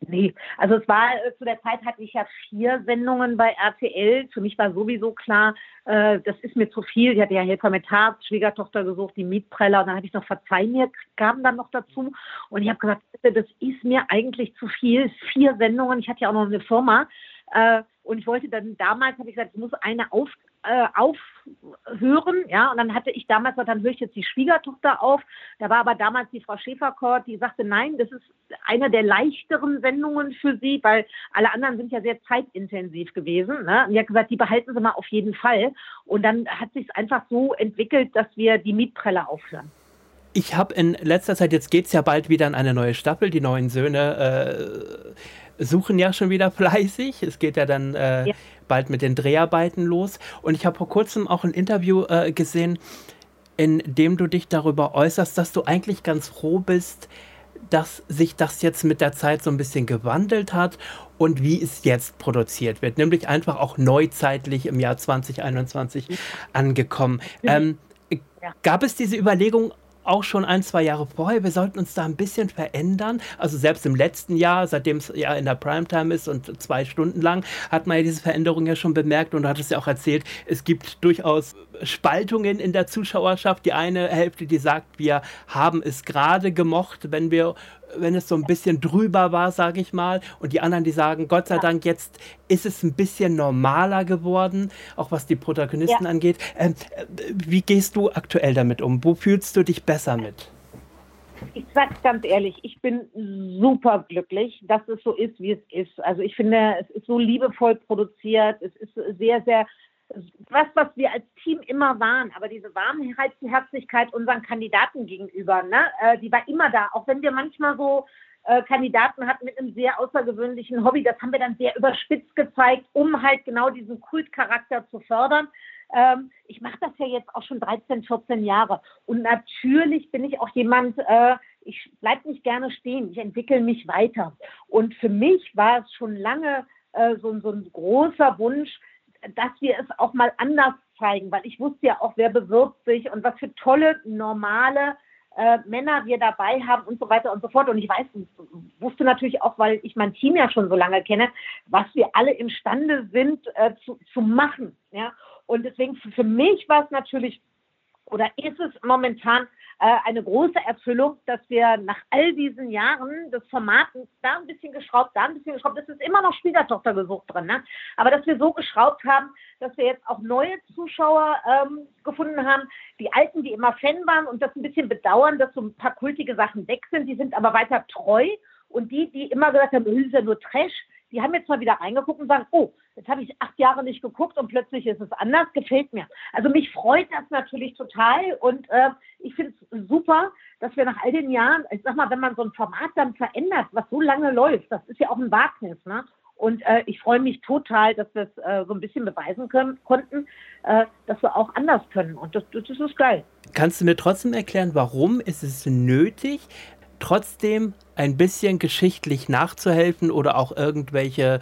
Nee, also es war äh, zu der Zeit hatte ich ja vier Sendungen bei RTL. Für mich war sowieso klar, äh, das ist mir zu viel. Ich hatte ja Helfer mit Herz, Schwiegertochter gesucht, die Mietpreller und dann hatte ich noch Verzeih mir, kam dann noch dazu. Und ich habe gesagt, das ist mir eigentlich zu viel. Vier Sendungen, ich hatte ja auch noch eine Firma. Äh, und ich wollte dann damals, habe ich gesagt, ich muss eine auf, äh, aufhören. Ja, und dann hatte ich damals dann höre ich jetzt die Schwiegertochter auf. Da war aber damals die Frau Schäferkort, die sagte, nein, das ist eine der leichteren Sendungen für sie, weil alle anderen sind ja sehr zeitintensiv gewesen. Ne? Und die hat gesagt, die behalten sie mal auf jeden Fall. Und dann hat sich es einfach so entwickelt, dass wir die Mietprelle aufhören. Ich habe in letzter Zeit, jetzt geht es ja bald wieder in eine neue Staffel, die neuen Söhne. Äh suchen ja schon wieder fleißig. Es geht ja dann äh, ja. bald mit den Dreharbeiten los. Und ich habe vor kurzem auch ein Interview äh, gesehen, in dem du dich darüber äußerst, dass du eigentlich ganz froh bist, dass sich das jetzt mit der Zeit so ein bisschen gewandelt hat und wie es jetzt produziert wird, nämlich einfach auch neuzeitlich im Jahr 2021 angekommen. Ähm, ja. Gab es diese Überlegung auch schon ein, zwei Jahre vorher, wir sollten uns da ein bisschen verändern. Also selbst im letzten Jahr, seitdem es ja in der Primetime ist und zwei Stunden lang, hat man ja diese Veränderung ja schon bemerkt und du hattest ja auch erzählt, es gibt durchaus Spaltungen in der Zuschauerschaft. Die eine Hälfte, die sagt, wir haben es gerade gemocht, wenn wir wenn es so ein bisschen drüber war, sage ich mal. Und die anderen, die sagen, Gott sei Dank, jetzt ist es ein bisschen normaler geworden, auch was die Protagonisten ja. angeht. Ähm, wie gehst du aktuell damit um? Wo fühlst du dich besser mit? Ich sag's ganz ehrlich, ich bin super glücklich, dass es so ist, wie es ist. Also ich finde, es ist so liebevoll produziert, es ist sehr, sehr was, was wir als Team immer waren, aber diese Warmherzigkeit unseren Kandidaten gegenüber, ne, äh, die war immer da, auch wenn wir manchmal so äh, Kandidaten hatten mit einem sehr außergewöhnlichen Hobby, das haben wir dann sehr überspitzt gezeigt, um halt genau diesen Kultcharakter zu fördern. Ähm, ich mache das ja jetzt auch schon 13, 14 Jahre und natürlich bin ich auch jemand, äh, ich bleibe nicht gerne stehen, ich entwickle mich weiter. Und für mich war es schon lange äh, so, so ein großer Wunsch, dass wir es auch mal anders zeigen, weil ich wusste ja auch, wer bewirbt sich und was für tolle, normale äh, Männer wir dabei haben und so weiter und so fort. Und ich weiß, wusste natürlich auch, weil ich mein Team ja schon so lange kenne, was wir alle imstande sind äh, zu, zu machen. Ja? Und deswegen für, für mich war es natürlich oder ist es momentan äh, eine große Erfüllung, dass wir nach all diesen Jahren des Formaten da ein bisschen geschraubt, da ein bisschen geschraubt, es ist immer noch Schwiegertochter gesucht drin, ne? aber dass wir so geschraubt haben, dass wir jetzt auch neue Zuschauer ähm, gefunden haben, die Alten, die immer Fan waren und das ein bisschen bedauern, dass so ein paar kultige Sachen weg sind, die sind aber weiter treu und die, die immer gesagt haben, das ist ja nur Trash, die haben jetzt mal wieder reingeguckt und sagen, oh, jetzt habe ich acht Jahre nicht geguckt und plötzlich ist es anders, gefällt mir. Also mich freut das natürlich total und äh, ich finde es super, dass wir nach all den Jahren, ich sag mal, wenn man so ein Format dann verändert, was so lange läuft, das ist ja auch ein Wagnis, ne? Und äh, ich freue mich total, dass wir es äh, so ein bisschen beweisen können, konnten, äh, dass wir auch anders können. Und das, das ist geil. Kannst du mir trotzdem erklären, warum ist es nötig, trotzdem ein bisschen geschichtlich nachzuhelfen oder auch irgendwelche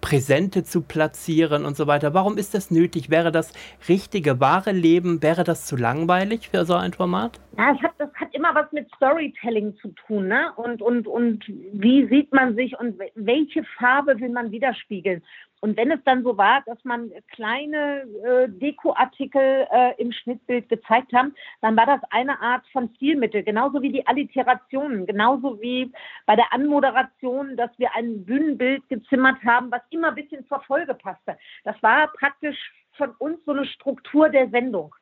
Präsente zu platzieren und so weiter. Warum ist das nötig? Wäre das richtige, wahre Leben, wäre das zu langweilig für so ein Format? Ja, das hat, das hat immer was mit Storytelling zu tun, ne? Und, und, und wie sieht man sich und welche Farbe will man widerspiegeln? Und wenn es dann so war, dass man kleine äh, Dekoartikel äh, im Schnittbild gezeigt haben, dann war das eine Art von Stilmittel, genauso wie die Alliterationen, genauso wie bei der Anmoderation, dass wir ein Bühnenbild gezimmert haben, was immer ein bisschen zur Folge passte. Das war praktisch von uns so eine Struktur der Sendung.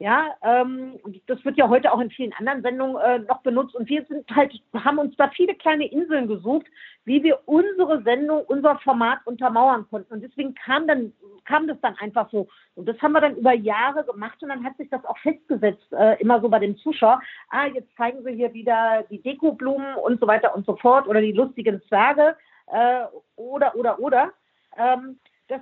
Ja, ähm, das wird ja heute auch in vielen anderen Sendungen äh, noch benutzt. Und wir sind halt, haben uns da viele kleine Inseln gesucht, wie wir unsere Sendung, unser Format untermauern konnten. Und deswegen kam dann, kam das dann einfach so. Und das haben wir dann über Jahre gemacht und dann hat sich das auch festgesetzt, äh, immer so bei dem Zuschauer. Ah, jetzt zeigen sie hier wieder die Dekoblumen und so weiter und so fort oder die lustigen Zwerge. äh, oder, oder, oder. Ähm, das,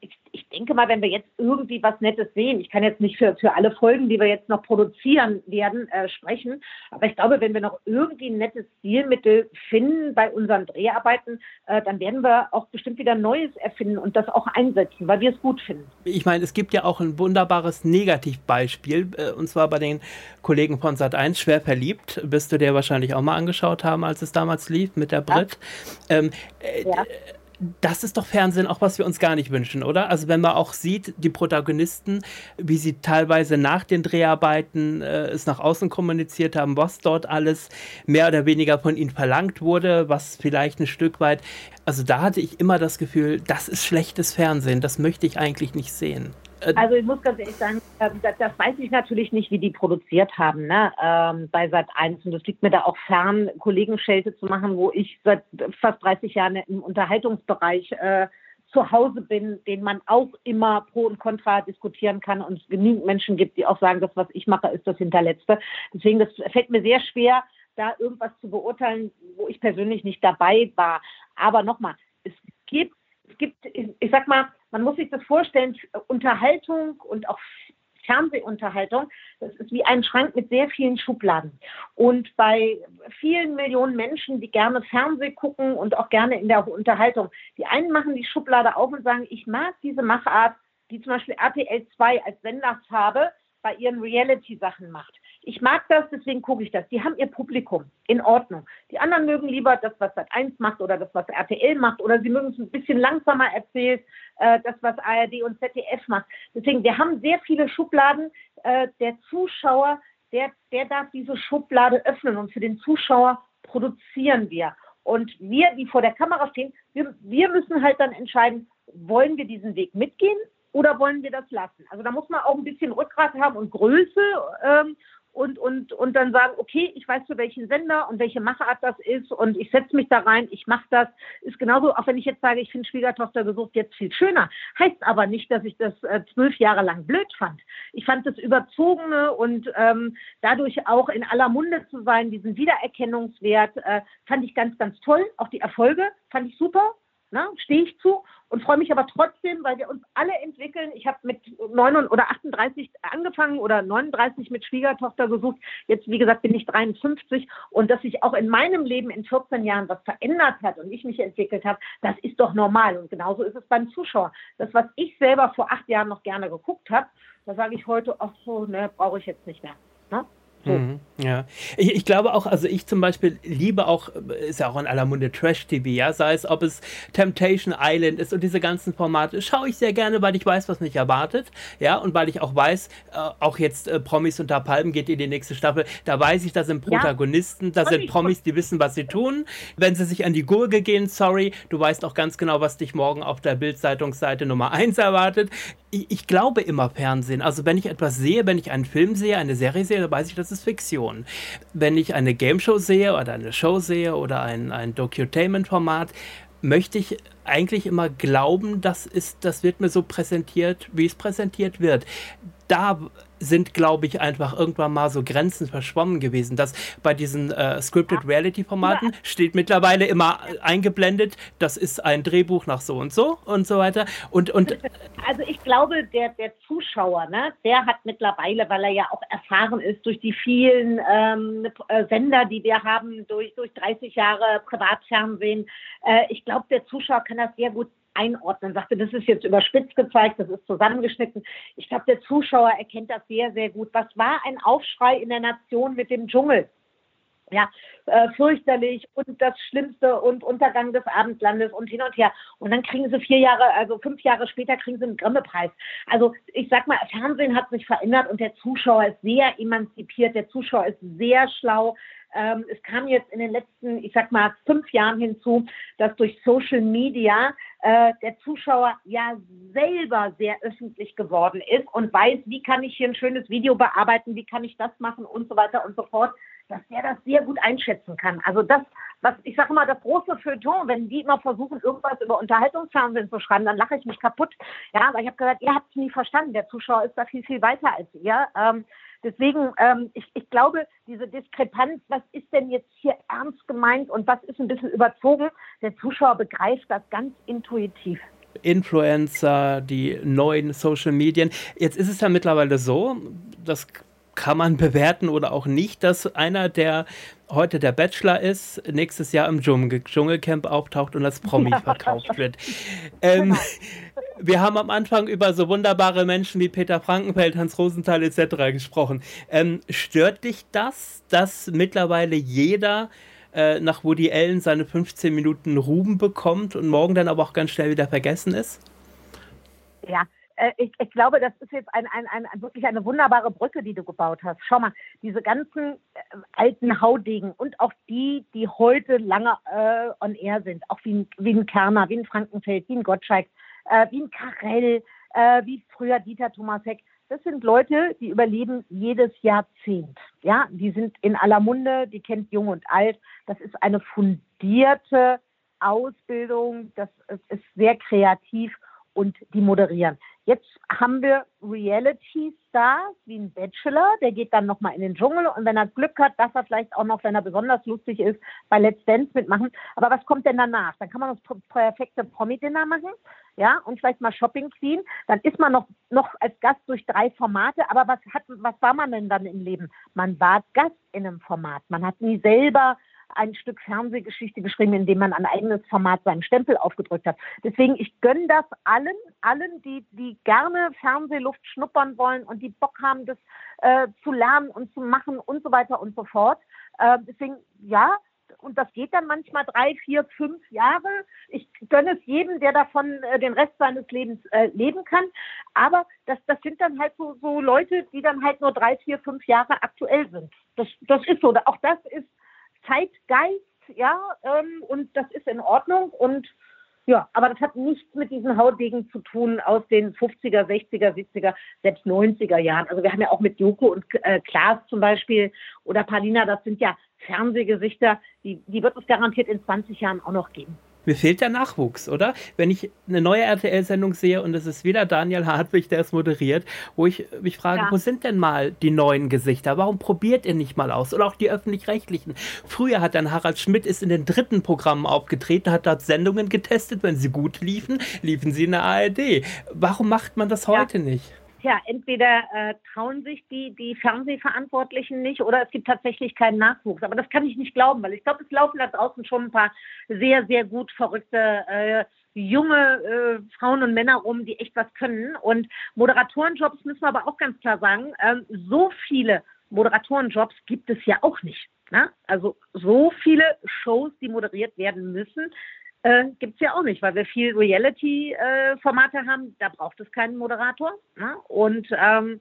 ich, ich, denke mal, wenn wir jetzt irgendwie was Nettes sehen, ich kann jetzt nicht für, für alle Folgen, die wir jetzt noch produzieren werden, äh, sprechen, aber ich glaube, wenn wir noch irgendwie ein nettes Stilmittel finden bei unseren Dreharbeiten, äh, dann werden wir auch bestimmt wieder Neues erfinden und das auch einsetzen, weil wir es gut finden. Ich meine, es gibt ja auch ein wunderbares Negativbeispiel, äh, und zwar bei den Kollegen von Sat1, schwer verliebt, bist du dir wahrscheinlich auch mal angeschaut haben, als es damals lief mit der Brit. Ja. Ähm, äh, ja das ist doch Fernsehen auch, was wir uns gar nicht wünschen, oder? Also wenn man auch sieht, die Protagonisten, wie sie teilweise nach den Dreharbeiten äh, es nach außen kommuniziert haben, was dort alles mehr oder weniger von ihnen verlangt wurde, was vielleicht ein Stück weit, also da hatte ich immer das Gefühl, das ist schlechtes Fernsehen, das möchte ich eigentlich nicht sehen. Äh, also ich muss ganz ehrlich sagen, ähm, das, das, weiß ich natürlich nicht, wie die produziert haben ne, ähm, bei Sat 1. Und es liegt mir da auch fern, Kollegenschelte zu machen, wo ich seit fast 30 Jahren im Unterhaltungsbereich äh, zu Hause bin, den man auch immer pro und contra diskutieren kann und es genügend Menschen gibt, die auch sagen, das, was ich mache, ist das Hinterletzte. Deswegen, das fällt mir sehr schwer, da irgendwas zu beurteilen, wo ich persönlich nicht dabei war. Aber nochmal, es gibt, es gibt, ich sag mal, man muss sich das vorstellen, Unterhaltung und auch Fernsehunterhaltung, das ist wie ein Schrank mit sehr vielen Schubladen. Und bei vielen Millionen Menschen, die gerne Fernseh gucken und auch gerne in der Unterhaltung, die einen machen die Schublade auf und sagen, ich mag diese Machart, die zum Beispiel RTL 2 als Senderfarbe bei ihren Reality-Sachen macht. Ich mag das, deswegen gucke ich das. Die haben ihr Publikum. In Ordnung. Die anderen mögen lieber das, was Sat 1 macht oder das, was RTL macht oder sie mögen es ein bisschen langsamer erzählt, äh, das, was ARD und ZDF macht. Deswegen, wir haben sehr viele Schubladen. Äh, der Zuschauer, der, der darf diese Schublade öffnen und für den Zuschauer produzieren wir. Und wir, die vor der Kamera stehen, wir, wir müssen halt dann entscheiden, wollen wir diesen Weg mitgehen oder wollen wir das lassen? Also da muss man auch ein bisschen Rückgrat haben und Größe ähm, und, und, und dann sagen, okay, ich weiß für welchen Sender und welche Machart das ist und ich setze mich da rein, ich mache das. Ist genauso, auch wenn ich jetzt sage, ich finde Schwiegertochter gesucht jetzt viel schöner. Heißt aber nicht, dass ich das äh, zwölf Jahre lang blöd fand. Ich fand das Überzogene und ähm, dadurch auch in aller Munde zu sein, diesen Wiedererkennungswert, äh, fand ich ganz, ganz toll. Auch die Erfolge fand ich super. Ne, stehe ich zu und freue mich aber trotzdem, weil wir uns alle entwickeln. Ich habe mit 9 oder 38 angefangen oder 39 mit Schwiegertochter gesucht. Jetzt, wie gesagt, bin ich 53 und dass sich auch in meinem Leben in 14 Jahren was verändert hat und ich mich entwickelt habe, das ist doch normal. Und genauso ist es beim Zuschauer. Das, was ich selber vor acht Jahren noch gerne geguckt habe, da sage ich heute, ach so, ne, brauche ich jetzt nicht mehr. So. Mhm, ja, ich, ich, glaube auch, also ich zum Beispiel liebe auch, ist ja auch in aller Munde Trash-TV, ja, sei es, ob es Temptation Island ist und diese ganzen Formate, schaue ich sehr gerne, weil ich weiß, was mich erwartet, ja, und weil ich auch weiß, äh, auch jetzt äh, Promis unter Palmen geht in die nächste Staffel, da weiß ich, da sind Protagonisten, ja. da sind Promis, die wissen, was sie tun. Wenn sie sich an die Gurke gehen, sorry, du weißt auch ganz genau, was dich morgen auf der Bildzeitungsseite Nummer 1 erwartet. Ich, ich glaube immer Fernsehen, also wenn ich etwas sehe, wenn ich einen Film sehe, eine Serie sehe, dann weiß ich, das ist Fiktion. Wenn ich eine Game Show sehe oder eine Show sehe oder ein, ein Docutainment-Format, möchte ich eigentlich immer glauben, das, ist, das wird mir so präsentiert, wie es präsentiert wird. Da sind, glaube ich, einfach irgendwann mal so Grenzen verschwommen gewesen. Dass bei diesen äh, Scripted Reality-Formaten steht mittlerweile immer eingeblendet, das ist ein Drehbuch nach so und so und so weiter. Und, und also ich glaube, der, der Zuschauer, ne, der hat mittlerweile, weil er ja auch erfahren ist durch die vielen ähm, äh, Sender, die wir haben, durch, durch 30 Jahre Privatfernsehen, äh, ich glaube, der Zuschauer kann das sehr gut einordnen, sagte, das ist jetzt überspitzt gezeigt, das ist zusammengeschnitten. Ich glaube, der Zuschauer erkennt das sehr, sehr gut. Was war ein Aufschrei in der Nation mit dem Dschungel? Ja, äh, fürchterlich und das Schlimmste und Untergang des Abendlandes und hin und her. Und dann kriegen sie vier Jahre, also fünf Jahre später kriegen sie einen Grimme-Preis. Also ich sag mal, Fernsehen hat sich verändert und der Zuschauer ist sehr emanzipiert, der Zuschauer ist sehr schlau. Ähm, es kam jetzt in den letzten, ich sag mal, fünf Jahren hinzu, dass durch Social Media äh, der Zuschauer ja selber sehr öffentlich geworden ist und weiß, wie kann ich hier ein schönes Video bearbeiten, wie kann ich das machen und so weiter und so fort, dass der das sehr gut einschätzen kann. Also das, was ich sage immer, das große Feuilleton, wenn die immer versuchen, irgendwas über Unterhaltungsfernsehen zu schreiben, dann lache ich mich kaputt. Ja, aber ich habe gesagt, ihr habt es nie verstanden. Der Zuschauer ist da viel, viel weiter als ihr. Ähm, deswegen, ähm, ich, ich glaube, diese Diskrepanz, was ist denn jetzt hier ernst gemeint und was ist ein bisschen überzogen, der Zuschauer begreift das ganz intuitiv. Influencer, die neuen Social Medien. Jetzt ist es ja mittlerweile so, das kann man bewerten oder auch nicht, dass einer, der heute der Bachelor ist, nächstes Jahr im Dschungel Dschungelcamp auftaucht und als Promi ja. verkauft wird. Ähm, genau. wir haben am Anfang über so wunderbare Menschen wie Peter Frankenfeld, Hans Rosenthal etc. gesprochen. Ähm, stört dich das, dass mittlerweile jeder äh, nach Woody Allen seine 15 Minuten Ruben bekommt und morgen dann aber auch ganz schnell wieder vergessen ist? Ja, ich, ich, glaube, das ist jetzt ein, ein, ein, wirklich eine wunderbare Brücke, die du gebaut hast. Schau mal, diese ganzen äh, alten Haudegen und auch die, die heute lange äh, on air sind, auch wie ein, wie ein Kerner, wie ein Frankenfeld, wie ein Gottschalk, äh, wie ein Karell, äh, wie früher Dieter Thomas Heck. Das sind Leute, die überleben jedes Jahrzehnt. Ja, die sind in aller Munde, die kennt Jung und Alt. Das ist eine fundierte Ausbildung, das ist sehr kreativ und die moderieren. Jetzt haben wir Reality-Stars wie ein Bachelor, der geht dann nochmal in den Dschungel und wenn er Glück hat, darf er vielleicht auch noch, wenn er besonders lustig ist, bei Let's Dance mitmachen. Aber was kommt denn danach? Dann kann man das perfekte Promi-Dinner machen, ja, und vielleicht mal Shopping Queen. Dann ist man noch, noch als Gast durch drei Formate. Aber was hat, was war man denn dann im Leben? Man war Gast in einem Format. Man hat nie selber ein Stück Fernsehgeschichte geschrieben, in dem man ein eigenes Format seinen Stempel aufgedrückt hat. Deswegen, ich gönne das allen, allen, die, die gerne Fernsehluft schnuppern wollen und die Bock haben, das äh, zu lernen und zu machen und so weiter und so fort. Äh, deswegen, ja, und das geht dann manchmal drei, vier, fünf Jahre. Ich gönne es jedem, der davon äh, den Rest seines Lebens äh, leben kann. Aber das, das sind dann halt so, so Leute, die dann halt nur drei, vier, fünf Jahre aktuell sind. Das, das ist so. Auch das ist Zeitgeist, ja, ähm, und das ist in Ordnung und ja, aber das hat nichts mit diesen Hautdegen zu tun aus den 50er, 60er, 70er, selbst 90er Jahren. Also wir haben ja auch mit Joko und äh, Klaas zum Beispiel oder Palina, das sind ja Fernsehgesichter, die, die wird es garantiert in 20 Jahren auch noch geben. Mir fehlt der Nachwuchs, oder? Wenn ich eine neue RTL-Sendung sehe und es ist wieder Daniel Hartwig, der es moderiert, wo ich mich frage, ja. wo sind denn mal die neuen Gesichter? Warum probiert ihr nicht mal aus? Oder auch die öffentlich-rechtlichen. Früher hat dann Harald Schmidt ist in den dritten Programmen aufgetreten, hat dort Sendungen getestet. Wenn sie gut liefen, liefen sie in der ARD. Warum macht man das heute ja. nicht? Ja, entweder äh, trauen sich die, die Fernsehverantwortlichen nicht oder es gibt tatsächlich keinen Nachwuchs. Aber das kann ich nicht glauben, weil ich glaube, es laufen da draußen schon ein paar sehr, sehr gut verrückte äh, junge äh, Frauen und Männer rum, die echt was können. Und Moderatorenjobs müssen wir aber auch ganz klar sagen, ähm, so viele Moderatorenjobs gibt es ja auch nicht. Ne? Also so viele Shows, die moderiert werden müssen, äh, Gibt es ja auch nicht, weil wir viel Reality-Formate äh, haben. Da braucht es keinen Moderator. Ne? Und ähm,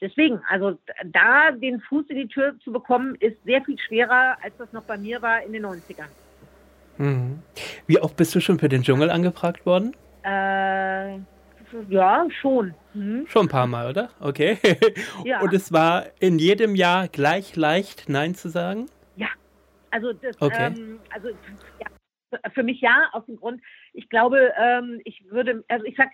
deswegen, also da den Fuß in die Tür zu bekommen, ist sehr viel schwerer, als das noch bei mir war in den 90ern. Mhm. Wie oft bist du schon für den Dschungel angefragt worden? Äh, ja, schon. Mhm. Schon ein paar Mal, oder? Okay. Ja. Und es war in jedem Jahr gleich leicht, Nein zu sagen? Ja. Also, das, okay. ähm, also ja, für mich ja, aus dem Grund, ich glaube, ähm, ich würde, also ich sag,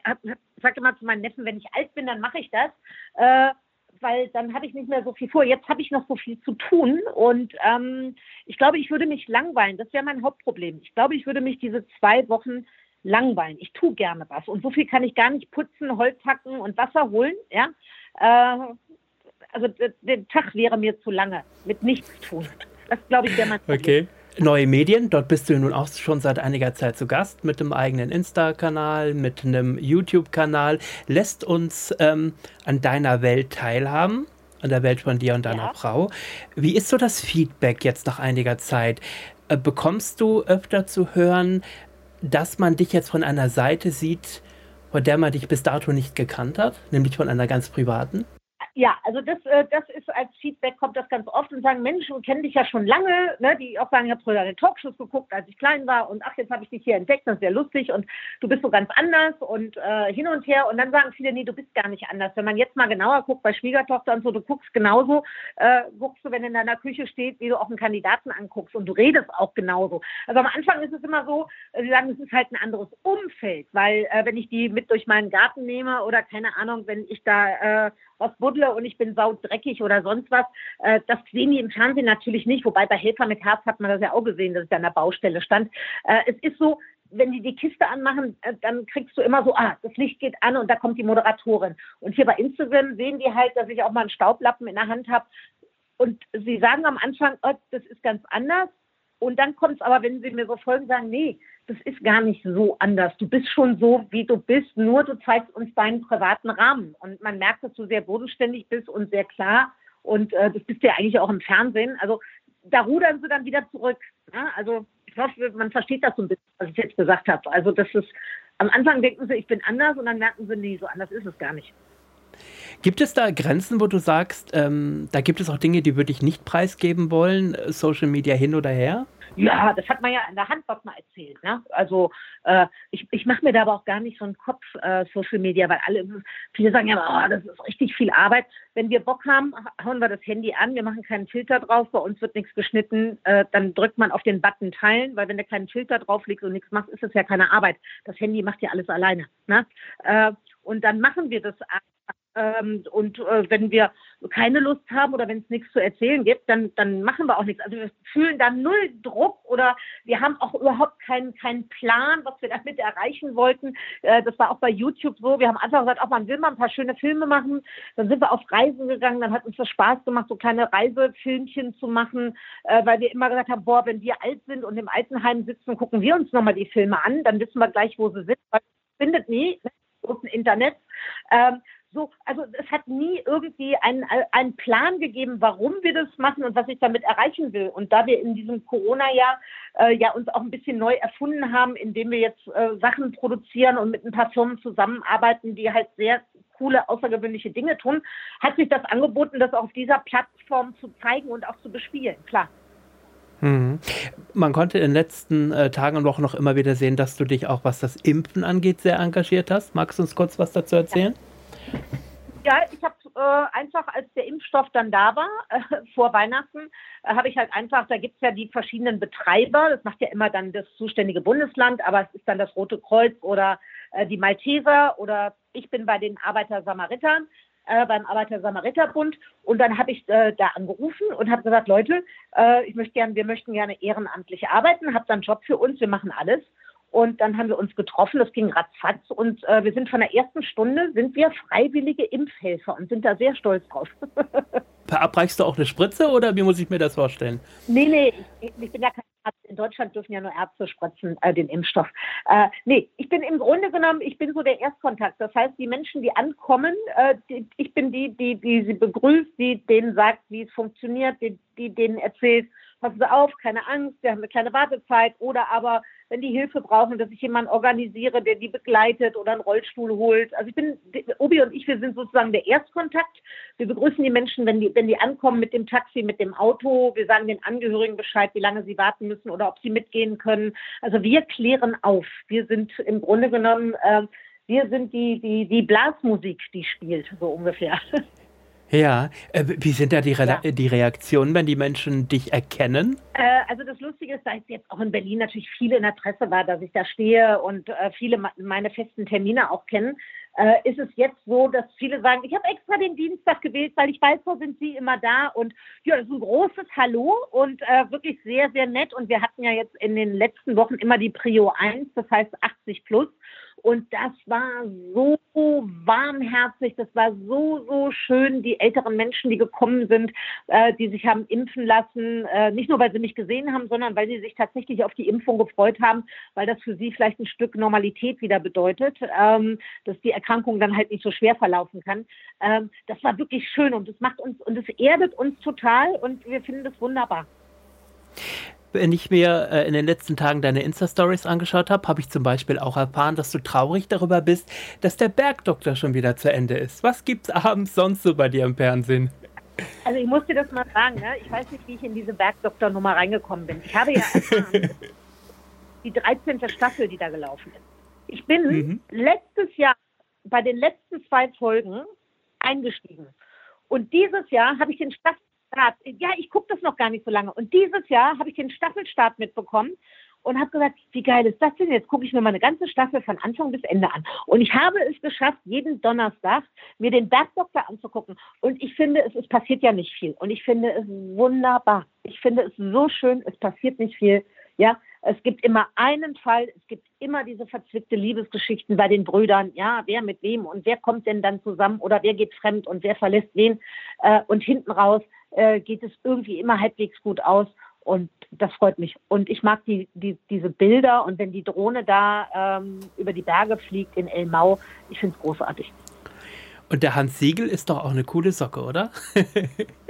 sag immer zu meinen Neffen, wenn ich alt bin, dann mache ich das, äh, weil dann habe ich nicht mehr so viel vor. Jetzt habe ich noch so viel zu tun und ähm, ich glaube, ich würde mich langweilen. Das wäre mein Hauptproblem. Ich glaube, ich würde mich diese zwei Wochen langweilen. Ich tue gerne was und so viel kann ich gar nicht putzen, Holz hacken und Wasser holen. Ja, äh, also der Tag wäre mir zu lange mit nichts tun. Das glaube ich wäre mein Problem. Okay neue Medien. Dort bist du nun auch schon seit einiger Zeit zu Gast mit einem eigenen Insta-Kanal, mit einem YouTube-Kanal. Lässt uns ähm, an deiner Welt teilhaben, an der Welt von dir und deiner ja. Frau. Wie ist so das Feedback jetzt nach einiger Zeit? Äh, bekommst du öfter zu hören, dass man dich jetzt von einer Seite sieht, von der man dich bis dato nicht gekannt hat, nämlich von einer ganz privaten? Ja, also das, äh, das ist als Feedback kommt das ganz oft und sagen, Mensch, wir kennen dich ja schon lange, ne, die auch sagen, ich habe früher eine Talkshows geguckt, als ich klein war und ach, jetzt habe ich dich hier entdeckt, das ist sehr lustig und du bist so ganz anders und äh, hin und her und dann sagen viele, nee, du bist gar nicht anders. Wenn man jetzt mal genauer guckt bei Schwiegertochter und so, du guckst genauso, äh, guckst du, wenn in deiner Küche steht, wie du auch einen Kandidaten anguckst und du redest auch genauso. Also am Anfang ist es immer so, äh, sie sagen, es ist halt ein anderes Umfeld, weil äh, wenn ich die mit durch meinen Garten nehme oder keine Ahnung, wenn ich da äh, was buddle und ich bin saudreckig oder sonst was. Äh, das sehen die im Fernsehen natürlich nicht, wobei bei Helfer mit Herz hat man das ja auch gesehen, dass ich da an der Baustelle stand. Äh, es ist so, wenn die die Kiste anmachen, äh, dann kriegst du immer so, ah, das Licht geht an und da kommt die Moderatorin. Und hier bei Instagram sehen die halt, dass ich auch mal einen Staublappen in der Hand habe. Und sie sagen am Anfang, oh, das ist ganz anders. Und dann kommt es aber, wenn sie mir so folgen, sagen, nee, das ist gar nicht so anders. Du bist schon so, wie du bist, nur du zeigst uns deinen privaten Rahmen. Und man merkt, dass du sehr bodenständig bist und sehr klar. Und äh, das bist du ja eigentlich auch im Fernsehen. Also da rudern sie dann wieder zurück. Ja? Also ich hoffe, man versteht das so ein bisschen, was ich jetzt gesagt habe. Also das ist, am Anfang denken sie, ich bin anders und dann merken sie, nee, so anders ist es gar nicht. Gibt es da Grenzen, wo du sagst, ähm, da gibt es auch Dinge, die würde ich nicht preisgeben wollen, Social Media hin oder her? Ja, das hat man ja in der Hand, was man erzählt. Ne? Also äh, ich, ich mache mir da aber auch gar nicht so einen Kopf, äh, Social Media, weil alle, viele sagen ja, oh, das ist richtig viel Arbeit. Wenn wir Bock haben, hauen wir das Handy an, wir machen keinen Filter drauf, bei uns wird nichts geschnitten, äh, dann drückt man auf den Button teilen, weil wenn du keinen Filter drauf legst und nichts machst, ist es ja keine Arbeit. Das Handy macht ja alles alleine. Ne? Äh, und dann machen wir das ähm, und äh, wenn wir keine Lust haben oder wenn es nichts zu erzählen gibt, dann, dann machen wir auch nichts. Also wir fühlen da null Druck oder wir haben auch überhaupt keinen keinen Plan, was wir damit erreichen wollten. Äh, das war auch bei YouTube so. Wir haben einfach gesagt, auch man will mal ein paar schöne Filme machen. Dann sind wir auf Reisen gegangen. Dann hat uns das Spaß gemacht, so kleine Reisefilmchen zu machen, äh, weil wir immer gesagt haben, boah, wenn wir alt sind und im Altenheim sitzen, gucken wir uns nochmal die Filme an. Dann wissen wir gleich, wo sie sind. Weil findet nie, ne? großen Internet. Ähm, so, also es hat nie irgendwie einen, einen Plan gegeben, warum wir das machen und was ich damit erreichen will. Und da wir in diesem Corona-Jahr äh, ja uns auch ein bisschen neu erfunden haben, indem wir jetzt äh, Sachen produzieren und mit ein paar Firmen zusammenarbeiten, die halt sehr coole, außergewöhnliche Dinge tun, hat sich das angeboten, das auf dieser Plattform zu zeigen und auch zu bespielen, klar. Mhm. Man konnte in den letzten äh, Tagen und Wochen noch immer wieder sehen, dass du dich auch, was das Impfen angeht, sehr engagiert hast. Magst du uns kurz was dazu erzählen? Ja. Ja, ich habe äh, einfach, als der Impfstoff dann da war, äh, vor Weihnachten, äh, habe ich halt einfach, da gibt es ja die verschiedenen Betreiber, das macht ja immer dann das zuständige Bundesland, aber es ist dann das Rote Kreuz oder äh, die Malteser oder ich bin bei den Arbeiter-Samaritern, äh, beim Arbeiter-Samariter-Bund und dann habe ich äh, da angerufen und habe gesagt, Leute, ich möchte gern, wir möchten gerne ehrenamtlich arbeiten, habt dann einen Job für uns, wir machen alles. Und dann haben wir uns getroffen, das ging ratzfatz und äh, wir sind von der ersten Stunde, sind wir freiwillige Impfhelfer und sind da sehr stolz drauf. Verabreichst du auch eine Spritze oder wie muss ich mir das vorstellen? Nee, nee, ich, ich bin ja kein Arzt. In Deutschland dürfen ja nur Ärzte spritzen, äh, den Impfstoff. Äh, nee, ich bin im Grunde genommen, ich bin so der Erstkontakt. Das heißt, die Menschen, die ankommen, äh, die, ich bin die, die, die sie begrüßt, die denen sagt, wie es funktioniert, die, die denen erzählt, passen Sie auf, keine Angst, wir haben eine kleine Wartezeit oder aber wenn die Hilfe brauchen, dass ich jemanden organisiere, der die begleitet oder einen Rollstuhl holt. Also ich bin, Obi und ich, wir sind sozusagen der Erstkontakt. Wir begrüßen die Menschen, wenn die, wenn die ankommen mit dem Taxi, mit dem Auto. Wir sagen den Angehörigen Bescheid, wie lange sie warten müssen oder ob sie mitgehen können. Also wir klären auf. Wir sind im Grunde genommen, äh, wir sind die, die, die Blasmusik, die spielt, so ungefähr. Ja, äh, wie sind da die, Re ja. die Reaktionen, wenn die Menschen dich erkennen? Äh, also das Lustige ist, da ich jetzt auch in Berlin natürlich viel in der Presse war, dass ich da stehe und äh, viele meine festen Termine auch kennen, ist es jetzt so, dass viele sagen, ich habe extra den Dienstag gewählt, weil ich weiß, wo sind Sie immer da und ja, das ist ein großes Hallo und wirklich sehr, sehr nett und wir hatten ja jetzt in den letzten Wochen immer die Prio 1, das heißt 80 plus und das war so warmherzig, das war so, so schön. Die älteren Menschen, die gekommen sind, äh, die sich haben impfen lassen, äh, nicht nur weil sie mich gesehen haben, sondern weil sie sich tatsächlich auf die Impfung gefreut haben, weil das für sie vielleicht ein Stück Normalität wieder bedeutet, ähm, dass die Erkrankung dann halt nicht so schwer verlaufen kann. Ähm, das war wirklich schön und es macht uns und es erdet uns total und wir finden das wunderbar. Wenn ich mir äh, in den letzten Tagen deine Insta-Stories angeschaut habe, habe ich zum Beispiel auch erfahren, dass du traurig darüber bist, dass der Bergdoktor schon wieder zu Ende ist. Was gibt's abends sonst so bei dir im Fernsehen? Also ich muss dir das mal sagen, ne? ich weiß nicht, wie ich in diese Bergdoktor-Nummer reingekommen bin. Ich habe ja erfahren, die 13. Staffel, die da gelaufen ist. Ich bin mhm. letztes Jahr bei den letzten zwei Folgen eingestiegen. Und dieses Jahr habe ich den Staffel ja, ich gucke das noch gar nicht so lange. Und dieses Jahr habe ich den Staffelstart mitbekommen. und habe gesagt, wie geil ist das denn? Jetzt gucke ich mir mal eine ganze Staffel von Anfang bis Ende an. Und ich habe es geschafft, jeden Donnerstag mir den Bergdoktor anzugucken. Und ich finde, es, es passiert ja nicht viel. Und ich finde es wunderbar. Ich finde es so schön, es passiert nicht viel. Ja, es gibt immer einen Fall, es gibt immer diese verzwickte Liebesgeschichten bei den Brüdern. Ja, wer mit wem und wer kommt denn dann zusammen oder wer geht fremd und wer verlässt wen. Äh, und hinten raus äh, geht es irgendwie immer halbwegs gut aus. Und das freut mich. Und ich mag die, die, diese Bilder und wenn die Drohne da ähm, über die Berge fliegt in Elmau, ich finde es großartig. Und der Hans Siegel ist doch auch eine coole Socke, oder?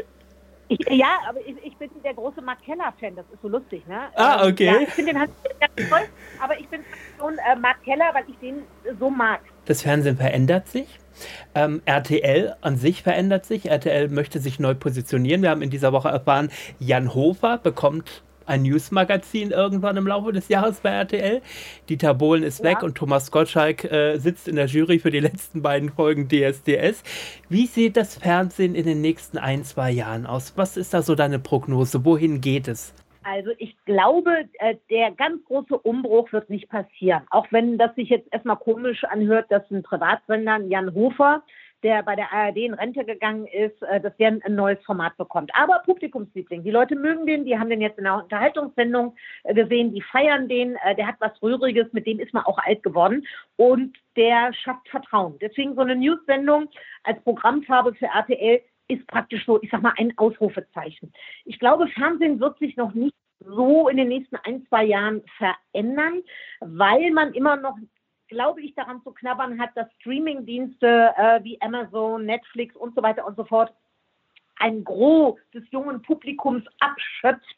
Ich, ja, aber ich, ich, bin der große Mark Keller-Fan, das ist so lustig, ne? Ah, ähm, okay. Ja, ich finde den Hans ganz toll, aber ich bin schon äh, Mark Keller, weil ich den so mag. Das Fernsehen verändert sich. Ähm, RTL an sich verändert sich. RTL möchte sich neu positionieren. Wir haben in dieser Woche erfahren, Jan Hofer bekommt ein Newsmagazin irgendwann im Laufe des Jahres bei RTL. Dieter Bohlen ist ja. weg und Thomas Gottschalk äh, sitzt in der Jury für die letzten beiden Folgen DSDS. Wie sieht das Fernsehen in den nächsten ein, zwei Jahren aus? Was ist da so deine Prognose? Wohin geht es? Also ich glaube, äh, der ganz große Umbruch wird nicht passieren. Auch wenn das sich jetzt erstmal komisch anhört, dass ein Privatsender, Jan Hofer, der bei der ARD in Rente gegangen ist, äh, dass der ein neues Format bekommt. Aber Publikumsliebling, die Leute mögen den, die haben den jetzt in der Unterhaltungssendung äh, gesehen, die feiern den, äh, der hat was Rühriges, mit dem ist man auch alt geworden und der schafft Vertrauen. Deswegen so eine News-Sendung als Programmfarbe für RTL ist praktisch so, ich sag mal, ein Ausrufezeichen. Ich glaube, Fernsehen wird sich noch nicht so in den nächsten ein, zwei Jahren verändern, weil man immer noch glaube ich, daran zu knabbern hat, dass Streamingdienste äh, wie Amazon, Netflix und so weiter und so fort ein Gros des jungen Publikums abschöpft.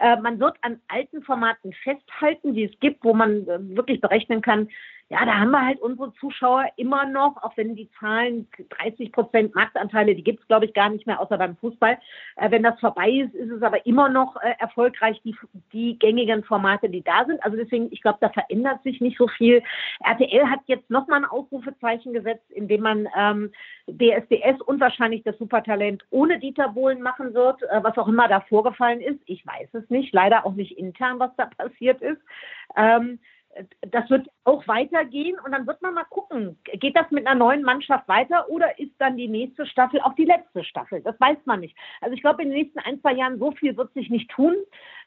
Äh, man wird an alten Formaten festhalten, die es gibt, wo man äh, wirklich berechnen kann, ja, da haben wir halt unsere Zuschauer immer noch, auch wenn die Zahlen 30 Prozent Marktanteile, die gibt es, glaube ich, gar nicht mehr, außer beim Fußball. Äh, wenn das vorbei ist, ist es aber immer noch äh, erfolgreich, die, die gängigen Formate, die da sind. Also deswegen, ich glaube, da verändert sich nicht so viel. RTL hat jetzt nochmal ein Ausrufezeichen gesetzt, indem man ähm, DSDS und wahrscheinlich das Supertalent ohne Dieter Bohlen machen wird, äh, was auch immer da vorgefallen ist. Ich weiß es nicht, leider auch nicht intern, was da passiert ist. Ähm, das wird auch weitergehen und dann wird man mal gucken, geht das mit einer neuen Mannschaft weiter oder ist dann die nächste Staffel auch die letzte Staffel? Das weiß man nicht. Also ich glaube, in den nächsten ein, zwei Jahren so viel wird sich nicht tun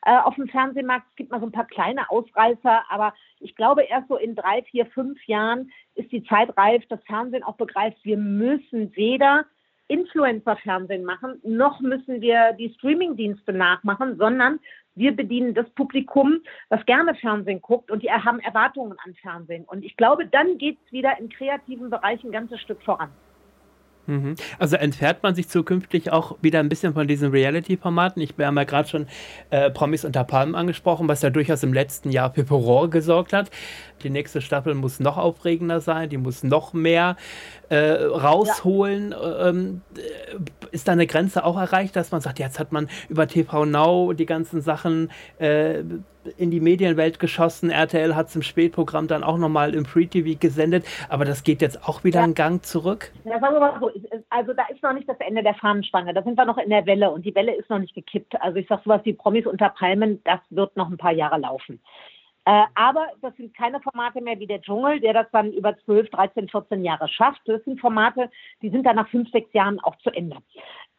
äh, auf dem Fernsehmarkt. Es gibt mal so ein paar kleine Ausreißer, aber ich glaube, erst so in drei, vier, fünf Jahren ist die Zeit reif, das Fernsehen auch begreift, wir müssen weder Influencer-Fernsehen machen, noch müssen wir die Streaming-Dienste nachmachen, sondern wir bedienen das Publikum, was gerne Fernsehen guckt und die haben Erwartungen an Fernsehen. Und ich glaube, dann geht es wieder in kreativen Bereichen ein ganzes Stück voran. Mhm. Also entfernt man sich zukünftig auch wieder ein bisschen von diesen Reality-Formaten. Ich habe ja gerade schon äh, Promis unter Palmen angesprochen, was ja durchaus im letzten Jahr für Furore gesorgt hat. Die nächste Staffel muss noch aufregender sein, die muss noch mehr äh, rausholen. Ja. Ähm, ist da eine Grenze auch erreicht, dass man sagt, jetzt hat man über TV Now die ganzen Sachen äh, in die Medienwelt geschossen. RTL hat es im Spätprogramm dann auch nochmal im Free TV gesendet, aber das geht jetzt auch wieder ja. einen Gang zurück. Ja, sagen wir mal so, also da ist noch nicht das Ende der Fahnenspange, da sind wir noch in der Welle und die Welle ist noch nicht gekippt. Also ich sage sowas wie Promis unter Palmen, das wird noch ein paar Jahre laufen. Äh, aber das sind keine Formate mehr wie der Dschungel, der das dann über 12, 13, 14 Jahre schafft. Das sind Formate, die sind dann nach fünf, sechs Jahren auch zu Ende.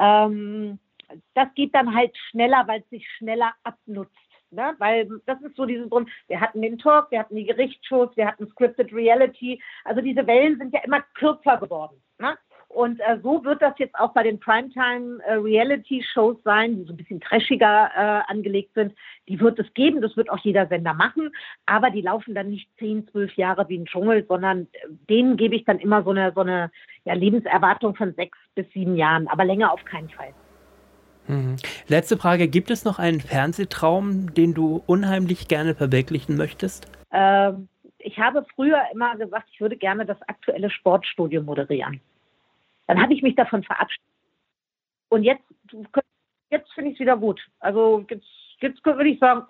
Ähm, das geht dann halt schneller, weil es sich schneller abnutzt. Ne? Weil das ist so dieses Grund, wir hatten den Talk, wir hatten die Gerichtsshows, wir hatten Scripted Reality. Also diese Wellen sind ja immer kürzer geworden. Ne? Und äh, so wird das jetzt auch bei den Primetime-Reality-Shows äh, sein, die so ein bisschen trashiger äh, angelegt sind. Die wird es geben, das wird auch jeder Sender machen, aber die laufen dann nicht zehn, zwölf Jahre wie ein Dschungel, sondern äh, denen gebe ich dann immer so eine, so eine ja, Lebenserwartung von sechs bis sieben Jahren, aber länger auf keinen Fall. Mhm. Letzte Frage: Gibt es noch einen Fernsehtraum, den du unheimlich gerne verwirklichen möchtest? Ähm, ich habe früher immer gesagt, ich würde gerne das aktuelle Sportstudio moderieren. Dann habe ich mich davon verabschiedet. Und jetzt, jetzt finde ich es wieder gut. Also jetzt, jetzt würde ich sagen,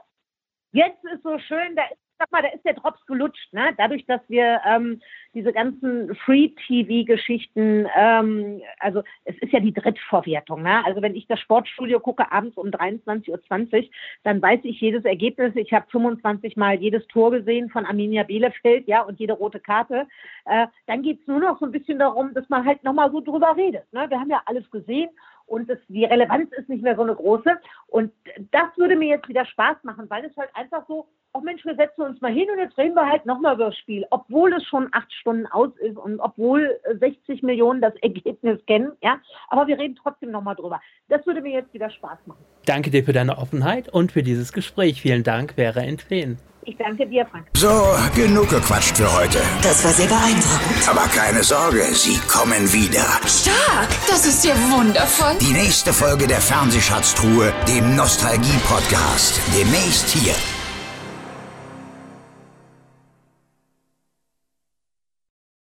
jetzt ist so schön, da ist sag mal, da ist der Drops gelutscht, ne? Dadurch, dass wir ähm, diese ganzen Free-TV-Geschichten, ähm, also es ist ja die Drittvorwertung, ne? Also wenn ich das Sportstudio gucke, abends um 23.20 Uhr, dann weiß ich jedes Ergebnis. Ich habe 25 Mal jedes Tor gesehen von Arminia Bielefeld, ja, und jede rote Karte. Äh, dann geht es nur noch so ein bisschen darum, dass man halt nochmal so drüber redet. Ne? Wir haben ja alles gesehen und das, die Relevanz ist nicht mehr so eine große. Und das würde mir jetzt wieder Spaß machen, weil es halt einfach so, oh Mensch, wir setzen uns mal hin und jetzt reden wir halt nochmal über das Spiel, obwohl es schon acht Stunden aus ist und obwohl 60 Millionen das Ergebnis kennen, ja, aber wir reden trotzdem nochmal drüber. Das würde mir jetzt wieder Spaß machen. Danke dir für deine Offenheit und für dieses Gespräch. Vielen Dank, Vera Entwen. Ich danke dir, Frank. So, genug gequatscht für heute. Das war sehr beeindruckend. Aber keine Sorge, sie kommen wieder. Stark! Das ist ja wundervoll. Die nächste Folge der Fernsehschatztruhe, dem Nostalgie-Podcast. Demnächst hier.